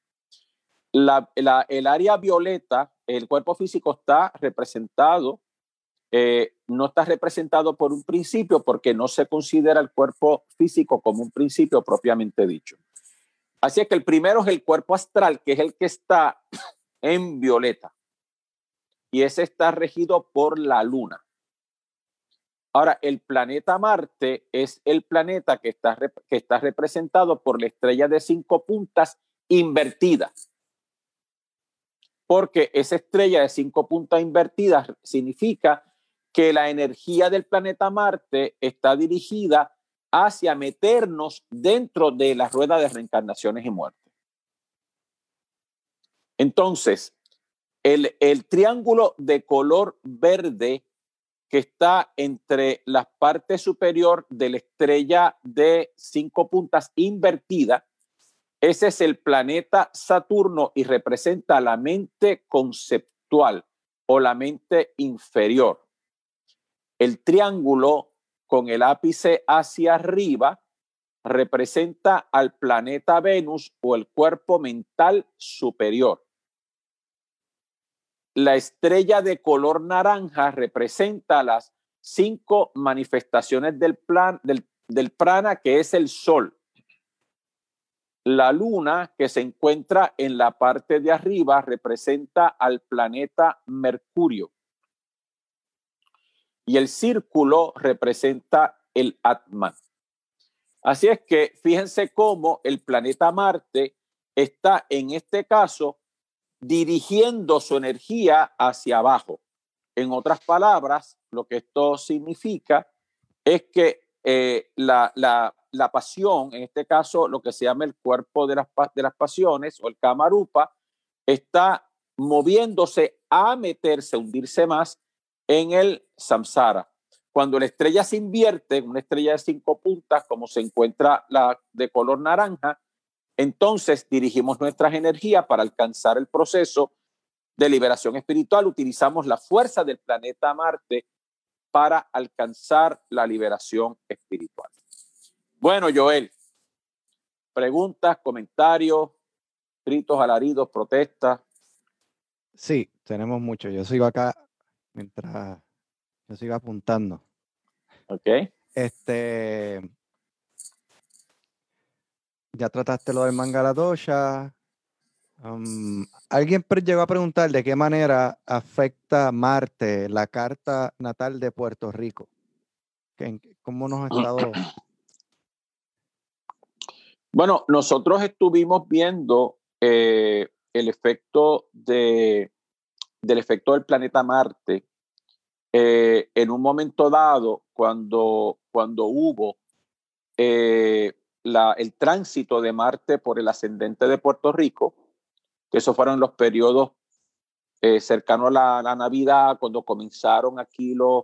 La, el área violeta, el cuerpo físico está representado, eh, no está representado por un principio porque no se considera el cuerpo físico como un principio propiamente dicho. Así es que el primero es el cuerpo astral, que es el que está (coughs) en violeta. Y ese está regido por la luna. Ahora, el planeta Marte es el planeta que está, que está representado por la estrella de cinco puntas invertida. Porque esa estrella de cinco puntas invertidas significa que la energía del planeta Marte está dirigida hacia meternos dentro de la rueda de reencarnaciones y muerte. Entonces, el, el triángulo de color verde que está entre la parte superior de la estrella de cinco puntas invertida. Ese es el planeta Saturno y representa la mente conceptual o la mente inferior. El triángulo con el ápice hacia arriba representa al planeta Venus o el cuerpo mental superior. La estrella de color naranja representa las cinco manifestaciones del, prana, que es el sol. La luna, que se encuentra en la parte de arriba, representa al planeta Mercurio. Y el círculo representa el Atman. Así es que fíjense cómo el planeta Marte está en este caso dirigiendo su energía hacia abajo. En otras palabras, lo que esto significa es que eh, la, pasión, en este caso lo que se llama el cuerpo de las, de las pasiones o el kamarupa, está moviéndose a meterse, hundirse más en el samsara. Cuando la estrella se invierte, una estrella de cinco puntas, como se encuentra la de color naranja, entonces dirigimos nuestras energías para alcanzar el proceso de liberación espiritual. Utilizamos la fuerza del planeta Marte para alcanzar la liberación espiritual. Bueno, Joel, preguntas, comentarios, gritos, alaridos, protestas. Sí, tenemos mucho. Yo sigo acá mientras yo sigo apuntando. Ok. Este, ya trataste lo del Mangaladosha. Um, alguien llegó a preguntar de qué manera afecta Marte la carta natal de Puerto Rico. ¿Cómo nos ha estado? Bueno, nosotros estuvimos viendo eh, el efecto de, del efecto del planeta Marte eh, en un momento dado cuando, cuando hubo eh, el tránsito de Marte por el ascendente de Puerto Rico, que esos fueron los periodos eh, cercanos a la, Navidad, cuando comenzaron aquí los,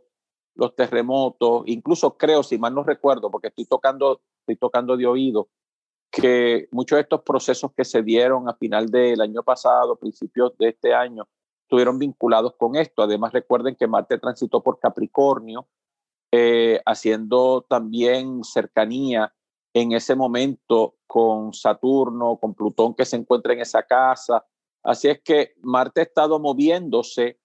los terremotos, incluso creo, si mal no recuerdo, porque estoy tocando, estoy tocando de oído, que muchos de estos procesos que se dieron a final del año pasado, principios de este año, estuvieron vinculados con esto. Además, recuerden que Marte transitó por Capricornio, eh, haciendo también cercanía en ese momento con Saturno, con Plutón que se encuentra en esa casa. Así es que Marte ha estado moviéndose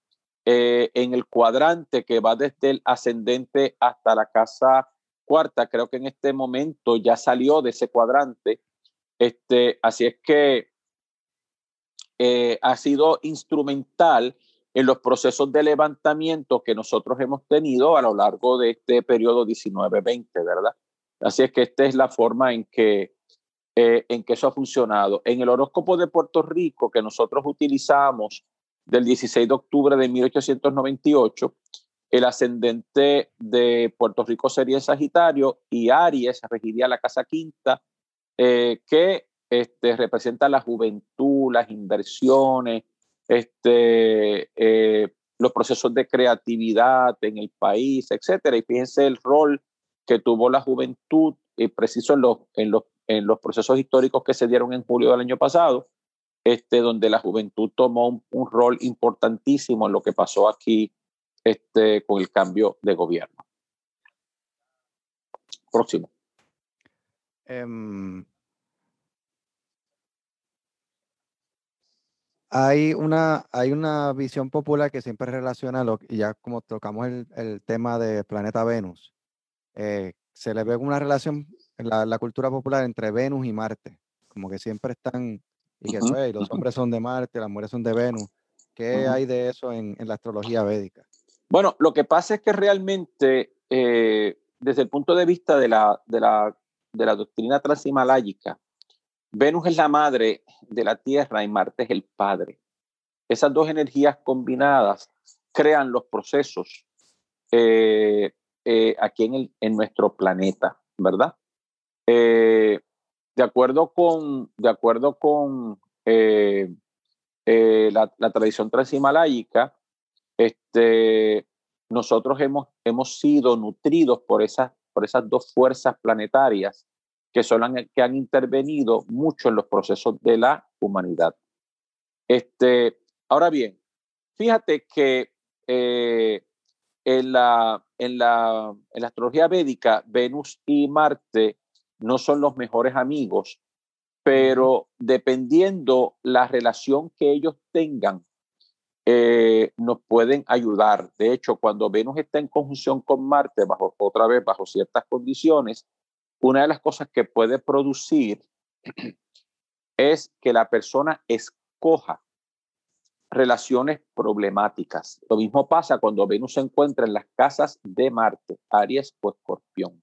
eh, en el cuadrante que va desde el ascendente hasta la casa cuarta, creo que en este momento ya salió de ese cuadrante. Este, así es que eh, ha sido instrumental en los procesos de levantamiento que nosotros hemos tenido a lo largo de este periodo 19-20, ¿verdad? Así es que esta es la forma en que, eh, en que eso ha funcionado. En el horóscopo de Puerto Rico que nosotros utilizamos del 16 de octubre de 1898, el ascendente de Puerto Rico sería Sagitario y Aries regiría la casa quinta, eh, que este, representa la juventud, las inversiones, este, eh, los procesos de creatividad en el país, etcétera. Y fíjense el rol que tuvo la juventud, y preciso en los procesos históricos que se dieron en julio del año pasado, este, donde la juventud tomó un, rol importantísimo en lo que pasó aquí este, con el cambio de gobierno. Próximo. Em, hay, una, hay una visión popular que siempre relaciona, lo, y ya como tocamos el, el tema de planeta Venus, eh, se le ve una relación en la, la, cultura popular entre Venus y Marte, como que siempre están, y que los hombres son de Marte, las mujeres son de Venus. ¿Qué hay de eso en, en, la astrología védica? Bueno, lo que pasa es que realmente, eh, desde el punto de vista de la, de la, de la doctrina transhimaláyica, Venus es la madre de la Tierra y Marte es el padre. Esas dos energías combinadas crean los procesos eh, eh, aquí en, el, en, nuestro planeta, ¿verdad? Eh, de acuerdo con, de acuerdo con la, tradición transhimaláyica, este, nosotros hemos, hemos sido nutridos por esas, por esas dos fuerzas planetarias que son las que han intervenido mucho en los procesos de la humanidad. Este, ahora bien, fíjate que en la, en, la, en la astrología védica, Venus y Marte no son los mejores amigos, pero dependiendo la relación que ellos tengan, eh, nos pueden ayudar. De hecho, cuando Venus está en conjunción con Marte, bajo, otra vez bajo ciertas condiciones, una de las cosas que puede producir es que la persona escoja relaciones problemáticas. Lo mismo pasa cuando Venus se encuentra en las casas de Marte, Aries o Escorpión.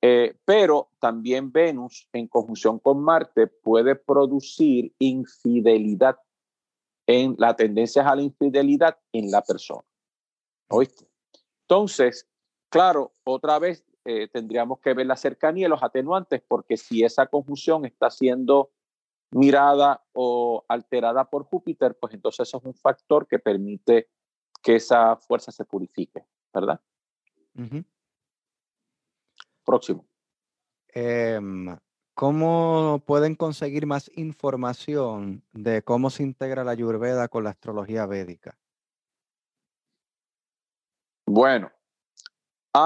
Eh, pero también Venus en conjunción con Marte puede producir infidelidad en la tendencia a la infidelidad en la persona. ¿Oíste? Entonces, claro, otra vez eh, tendríamos que ver la cercanía y los atenuantes, porque si esa conjunción está siendo mirada o alterada por Júpiter, pues entonces eso es un factor que permite que esa fuerza se purifique, ¿verdad? Próximo. Em, ¿Cómo pueden conseguir más información de cómo se integra la Ayurveda con la astrología védica? Bueno,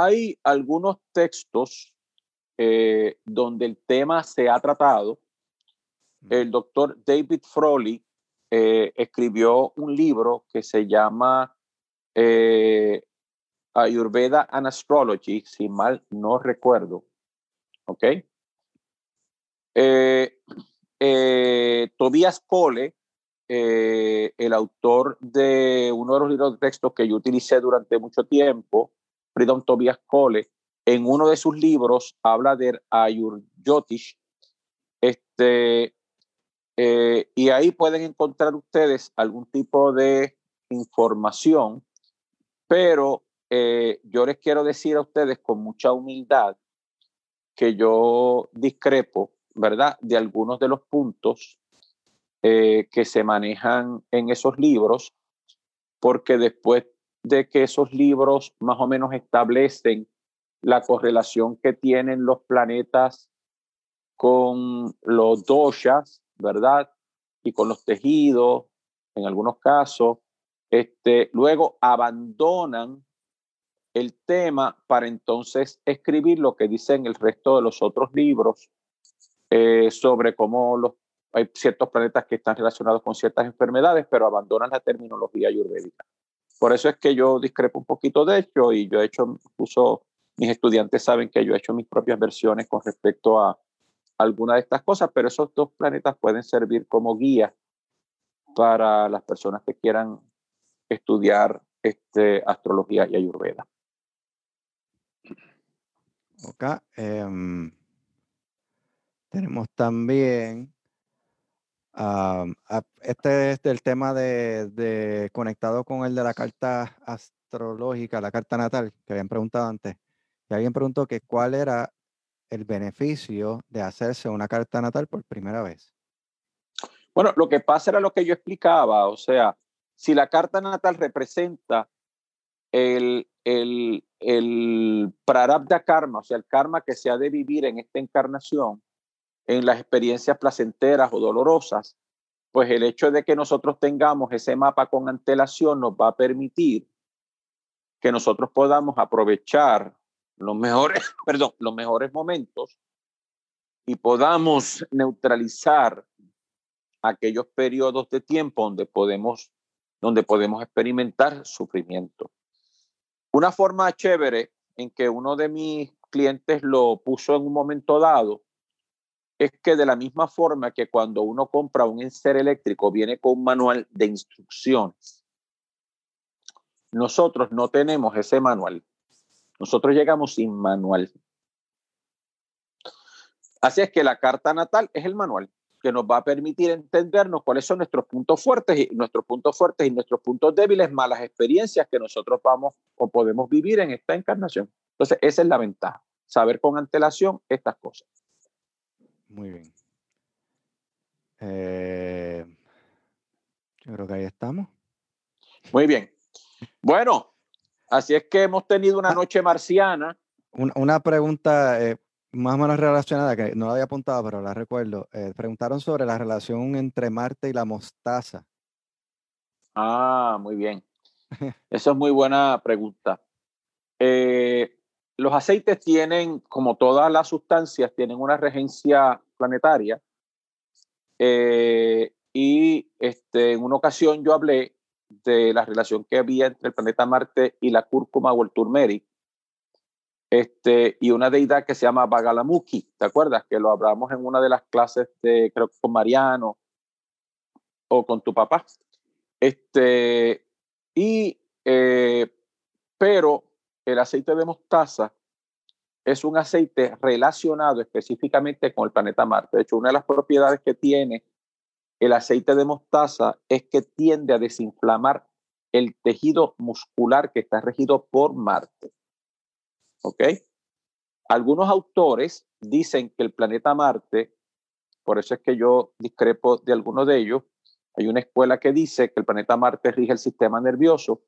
hay algunos textos eh, donde el tema se ha tratado el doctor David Froley eh, escribió un libro que se llama eh, Ayurveda and Astrology, si mal no recuerdo. ¿Ok? Eh, Tobias Cole, el autor de uno de los libros de textos que yo utilicé durante mucho tiempo, Freedom Tobias Cole, en uno de sus libros habla de Ayur Este, eh, y ahí pueden encontrar ustedes algún tipo de información, pero eh, yo les quiero decir a ustedes con mucha humildad que yo discrepo, ¿verdad?, de algunos de los puntos eh, que se manejan en esos libros, porque después de que esos libros más o menos establecen la correlación que tienen los planetas con los doshas, ¿verdad? Y con los tejidos, en algunos casos, este, luego abandonan el tema para entonces escribir lo que dicen el resto de los otros libros eh, sobre cómo los, hay ciertos planetas que están relacionados con ciertas enfermedades, pero abandonan la terminología ayurvédica. Por eso es que yo discrepo un poquito de hecho y yo he hecho incluso mis estudiantes saben que yo he hecho mis propias versiones con respecto a alguna de estas cosas, pero esos dos planetas pueden servir como guía para las personas que quieran estudiar este, astrología y ayurveda. Ok. Em, tenemos también, este es el tema de, conectado con el de la carta astrológica, la carta natal, que habían preguntado antes. Y alguien preguntó que cuál era el beneficio de hacerse una carta natal por primera vez. Bueno, lo que pasa era lo que yo explicaba, o sea, si la carta natal representa el, el, el prarabdha karma, o sea, el karma que se ha de vivir en esta encarnación, en las experiencias placenteras o dolorosas, pues el hecho de que nosotros tengamos ese mapa con antelación nos va a permitir que nosotros podamos aprovechar los mejores, (laughs) perdón, los mejores momentos y podamos neutralizar aquellos periodos de tiempo donde podemos, donde podemos experimentar sufrimiento. Una forma chévere en que uno de mis clientes lo puso en un momento dado es que de la misma forma que cuando uno compra un enser eléctrico viene con un manual de instrucciones, nosotros no tenemos ese manual. Nosotros llegamos sin manual. Así es que la carta natal es el manual que nos va a permitir entendernos cuáles son nuestros puntos fuertes y nuestros puntos fuertes y nuestros puntos débiles, malas experiencias que nosotros vamos o podemos vivir en esta encarnación. Entonces, esa es la ventaja, saber con antelación estas cosas. Muy bien. Eh, yo creo que ahí estamos. Muy bien. Bueno, así es que hemos tenido una ah. noche marciana. Una, pregunta, eh, más o menos relacionada, que no la había apuntado, pero la recuerdo. Eh, preguntaron sobre la relación entre Marte y la mostaza. Ah, muy bien. (laughs) Esa es muy buena pregunta. Eh, los aceites tienen, como todas las sustancias, tienen una regencia planetaria. Eh, y este, en una ocasión yo hablé de la relación que había entre el planeta Marte y la cúrcuma o el turmeric este, y una deidad que se llama Bagalamuki, ¿te acuerdas? Que lo hablamos en una de las clases de, creo que con Mariano o con tu papá. Este, y, eh, pero el aceite de mostaza es un aceite relacionado específicamente con el planeta Marte. De hecho, una de las propiedades que tiene el aceite de mostaza es que tiende a desinflamar el tejido muscular que está regido por Marte. ¿Ok? Algunos autores dicen que el planeta Marte, por eso es que yo discrepo de algunos de ellos, hay una escuela que dice que el planeta Marte rige el sistema nervioso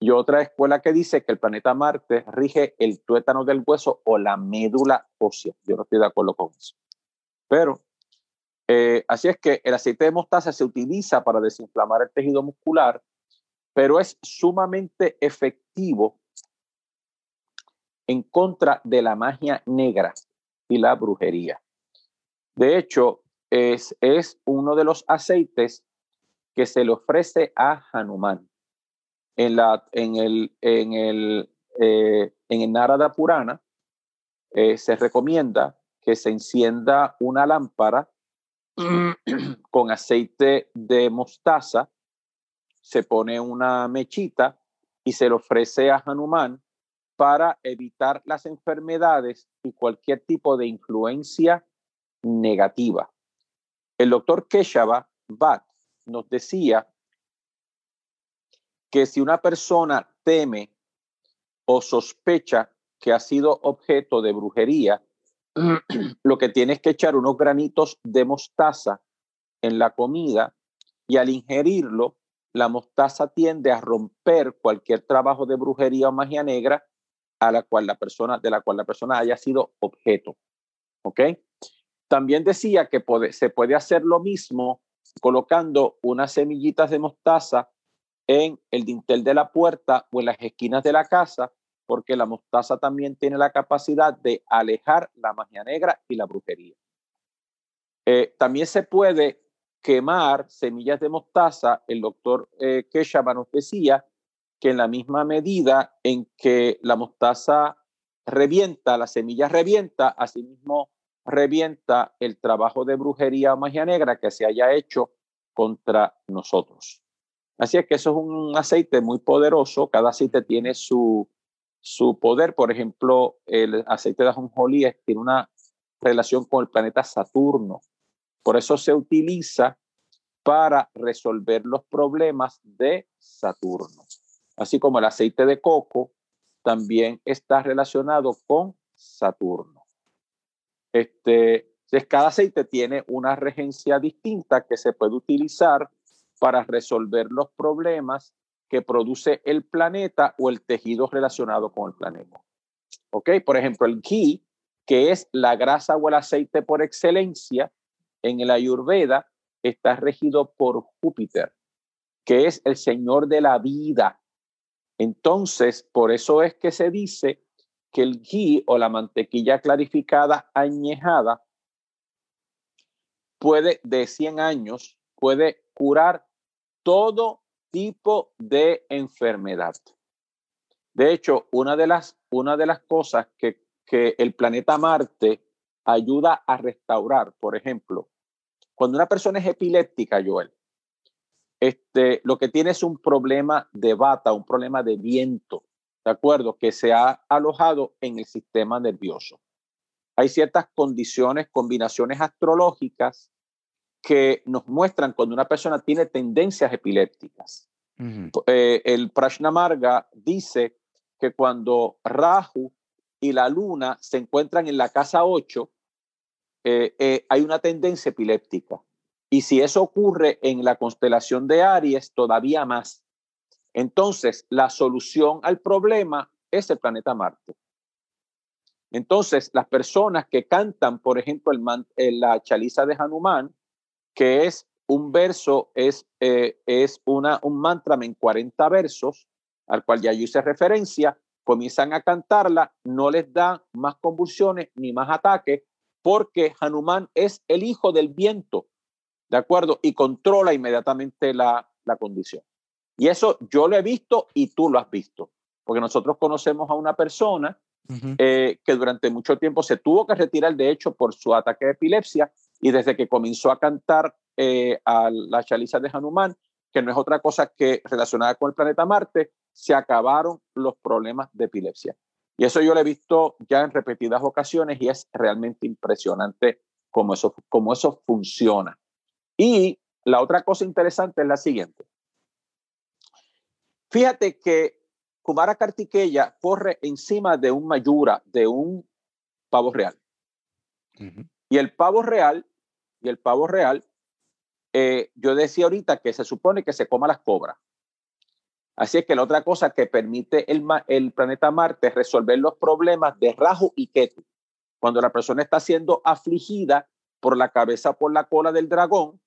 y otra escuela que dice que el planeta Marte rige el tuétano del hueso o la médula ósea. Yo no estoy de acuerdo con eso. Pero eh, así es que el aceite de mostaza se utiliza para desinflamar el tejido muscular, pero es sumamente efectivo en contra de la magia negra y la brujería. De hecho, es, es uno de los aceites que se le ofrece a Hanuman. En, la, en, el, en, el, eh, en el Narada Purana eh, se recomienda que se encienda una lámpara (clears throat) con aceite de mostaza, se pone una mechita y se le ofrece a Hanuman para evitar las enfermedades y cualquier tipo de influencia negativa. El doctor Keshava Bhatt nos decía que si una persona teme o sospecha que ha sido objeto de brujería, (clears throat) lo que tiene es que echar unos granitos de mostaza en la comida y al ingerirlo, la mostaza tiende a romper cualquier trabajo de brujería o magia negra a la cual la persona, de la cual la persona haya sido objeto. ¿Ok? También decía que se puede hacer lo mismo colocando unas semillitas de mostaza en el dintel de la puerta o en las esquinas de la casa, porque la mostaza también tiene la capacidad de alejar la magia negra y la brujería. Eh, también se puede quemar semillas de mostaza. El doctor eh, nos decía que en la misma medida en que la mostaza revienta, la semilla revienta, asimismo revienta el trabajo de brujería o magia negra que se haya hecho contra nosotros. Así es que eso es un aceite muy poderoso, cada aceite tiene su, su poder, por ejemplo, el aceite de ajonjolí tiene una relación con el planeta Saturno, por eso se utiliza para resolver los problemas de Saturno. Así como el aceite de coco también está relacionado con Saturno. Este, cada aceite tiene una regencia distinta que se puede utilizar para resolver los problemas que produce el planeta o el tejido relacionado con el planeta. ¿Ok? Por ejemplo, el ghee, que es la grasa o el aceite por excelencia en el Ayurveda, está regido por Júpiter, que es el señor de la vida. Entonces, por eso es que se dice que el ghee o la mantequilla clarificada añejada puede, de 100 años, puede curar todo tipo de enfermedad. De hecho, una de las, una de las cosas que, que el planeta Marte ayuda a restaurar, por ejemplo, cuando una persona es epiléptica, Joel, este, lo que tiene es un problema de bata, un problema de viento, ¿de acuerdo? Que se ha alojado en el sistema nervioso. Hay ciertas condiciones, combinaciones astrológicas que nos muestran cuando una persona tiene tendencias epilépticas. Eh, el Prashnamarga dice que cuando Rahu y la luna se encuentran en la casa 8, eh, eh, hay una tendencia epiléptica. Y si eso ocurre en la constelación de Aries, todavía más. Entonces, la solución al problema es el planeta Marte. Entonces, las personas que cantan, por ejemplo, el la chaliza de Hanuman, que es un verso, es, eh, es una, un mantra en 40 versos, al cual ya yo hice referencia, comienzan a cantarla, no les da más convulsiones ni más ataques, porque Hanuman es el hijo del viento, ¿de acuerdo? Y controla inmediatamente la, condición. Y eso yo lo he visto y tú lo has visto, porque nosotros conocemos a una persona eh, que durante mucho tiempo se tuvo que retirar, de hecho, por su ataque de epilepsia, y desde que comenzó a cantar eh, a la chaliza de Hanuman, que no es otra cosa que relacionada con el planeta Marte, se acabaron los problemas de epilepsia. Y eso yo lo he visto ya en repetidas ocasiones y es realmente impresionante cómo eso, cómo eso funciona. Y la otra cosa interesante es la siguiente. Fíjate que Kumara Kartikeya corre encima de un mayura, de un pavo real. Y el pavo real, y el pavo real, eh, yo decía ahorita que se supone que se coma las cobras. Así es que la otra cosa que permite el, el planeta Marte es resolver los problemas de Rahu y Ketu. Cuando la persona está siendo afligida por la cabeza, por la cola del dragón,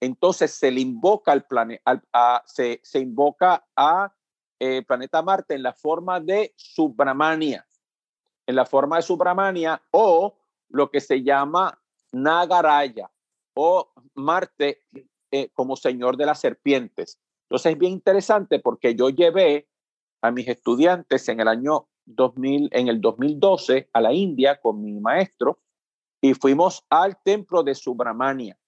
entonces se le invoca al planeta, se, se, invoca a eh, planeta Marte en la forma de Subramania, en la forma de Subramania o lo que se llama Nagaraya o Marte eh, como señor de las serpientes. Entonces es bien interesante porque yo llevé a mis estudiantes en el año 2000, en el 2012 a la India con mi maestro y fuimos al templo de Subramania.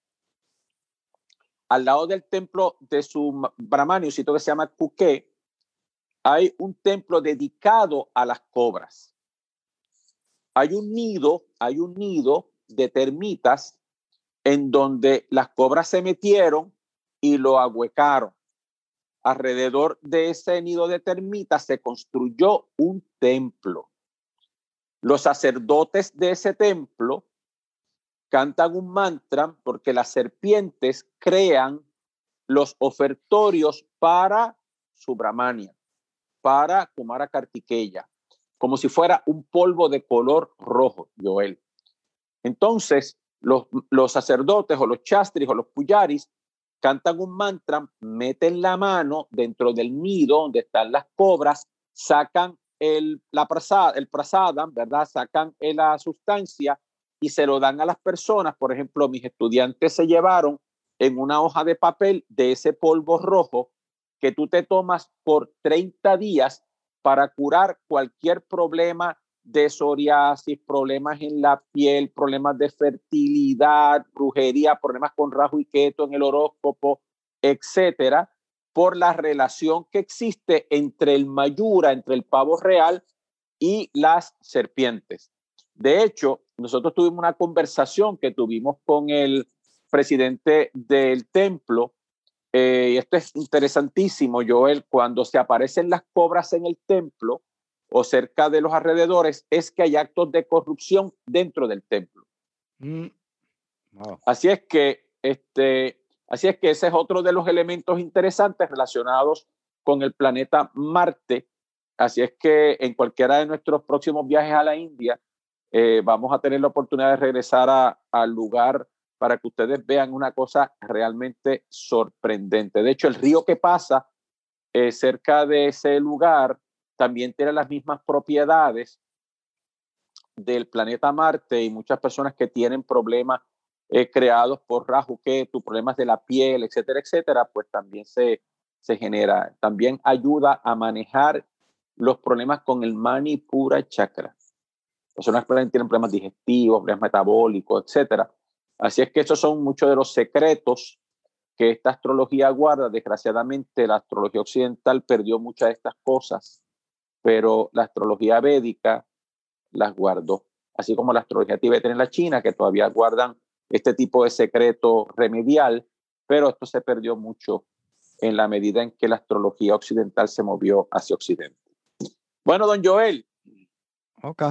Al lado del templo de Subramania, un sitio que se llama Kuke, hay un templo dedicado a las cobras. Hay un nido, hay un nido de termitas en donde las cobras se metieron y lo ahuecaron alrededor de ese nido de termitas se construyó un templo. Los sacerdotes de ese templo cantan un mantra porque las serpientes crean los ofertorios para Subramania, para Kumara Kartikeya, como si fuera un polvo de color rojo, Joel. Entonces, los, los sacerdotes o los chastris o los puyaris cantan un mantra, meten la mano dentro del nido donde están las cobras, sacan el, la prasada, el prasada, ¿verdad? Sacan la sustancia y se lo dan a las personas. Por ejemplo, mis estudiantes se llevaron en una hoja de papel de ese polvo rojo que tú te tomas por 30 días para curar cualquier problema de psoriasis, problemas en la piel, problemas de fertilidad, brujería, problemas con rajo y keto en el horóscopo, etcétera, por la relación que existe entre el mayura, entre el pavo real y las serpientes. De hecho, nosotros tuvimos una conversación que tuvimos con el presidente del templo, eh, y esto es interesantísimo, Joel, cuando se aparecen las cobras en el templo, o cerca de los alrededores es que hay actos de corrupción dentro del templo. Mm. Así es que este, así es que ese es otro de los elementos interesantes relacionados con el planeta Marte. Así es que en cualquiera de nuestros próximos viajes a la India eh, vamos a tener la oportunidad de regresar al lugar para que ustedes vean una cosa realmente sorprendente. De hecho, el río que pasa eh, cerca de ese lugar también tiene las mismas propiedades del planeta Marte y muchas personas que tienen problemas eh, creados por Rahu Ketu, problemas de la piel, etcétera, etcétera, pues también se, se genera. También ayuda a manejar los problemas con el Manipura Chakra. Personas que tienen problemas digestivos, problemas metabólicos, etcétera. Así es que esos son muchos de los secretos que esta astrología guarda. Desgraciadamente, la astrología occidental perdió muchas de estas cosas pero la astrología védica las guardó, así como la astrología tibetana en la China, que todavía guardan este tipo de secreto remedial, pero esto se perdió mucho en la medida en que la astrología occidental se movió hacia Occidente. Bueno, don Joel. Ok.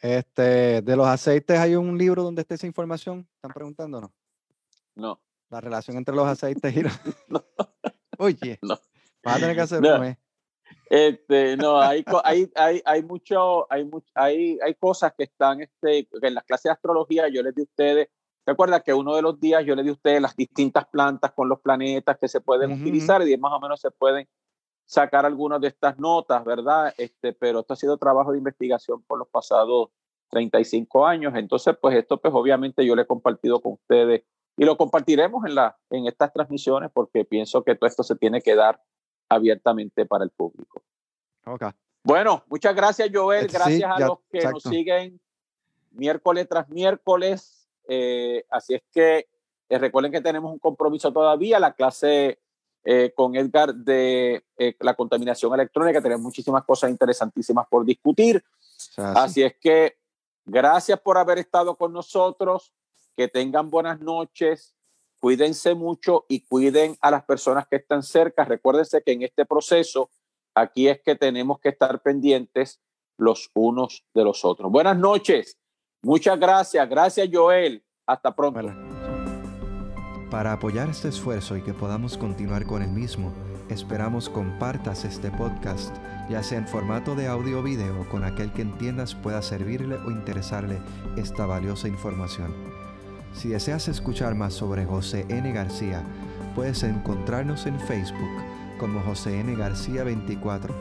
Este, de los aceites, ¿hay un libro donde esté esa información? ¿Están preguntándonos? No. La relación entre los aceites y los... (laughs) no. (laughs) Oye, no. vas a tener que hacer no. Este, no, hay, hay, hay, hay mucho, hay, hay, hay cosas que están este, en las clases de astrología. Yo les di a ustedes, recuerda que uno de los días yo les di a ustedes las distintas plantas con los planetas que se pueden utilizar y más o menos se pueden sacar algunas de estas notas, ¿verdad? Este, pero esto ha sido trabajo de investigación por los pasados 35 años. Entonces, pues esto, pues obviamente yo le he compartido con ustedes y lo compartiremos en, la, en estas transmisiones porque pienso que todo esto se tiene que dar abiertamente para el público. Okay. Bueno, muchas gracias Joel, gracias a los que nos siguen miércoles tras miércoles. Eh, así es que eh, recuerden que tenemos un compromiso todavía, la clase eh, con Edgar de la contaminación electrónica, tenemos muchísimas cosas interesantísimas por discutir. Así es que gracias por haber estado con nosotros, que tengan buenas noches, cuídense mucho y cuiden a las personas que están cerca. Recuérdense que en este proceso, aquí es que tenemos que estar pendientes los unos de los otros. Buenas noches. Muchas gracias. Gracias, Joel. Hasta pronto. Para apoyar este esfuerzo y que podamos continuar con el mismo, esperamos compartas este podcast, ya sea en formato de audio o video, con aquel que entiendas pueda servirle o interesarle esta valiosa información. Si deseas escuchar más sobre José N. García, puedes encontrarnos en Facebook como José N. García 24,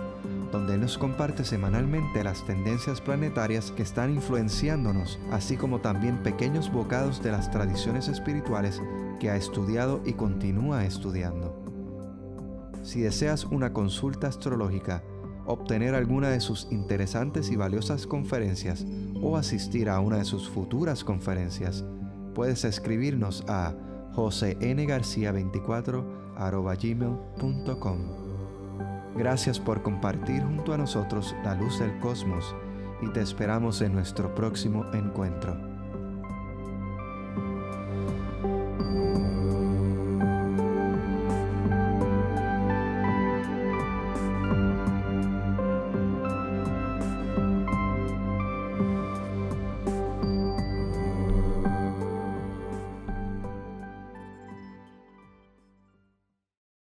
donde nos comparte semanalmente las tendencias planetarias que están influenciándonos, así como también pequeños bocados de las tradiciones espirituales que ha estudiado y continúa estudiando. Si deseas una consulta astrológica, obtener alguna de sus interesantes y valiosas conferencias o asistir a una de sus futuras conferencias, puedes escribirnos a josengarcia24 Gracias por compartir junto a nosotros la luz del cosmos y te esperamos en nuestro próximo encuentro.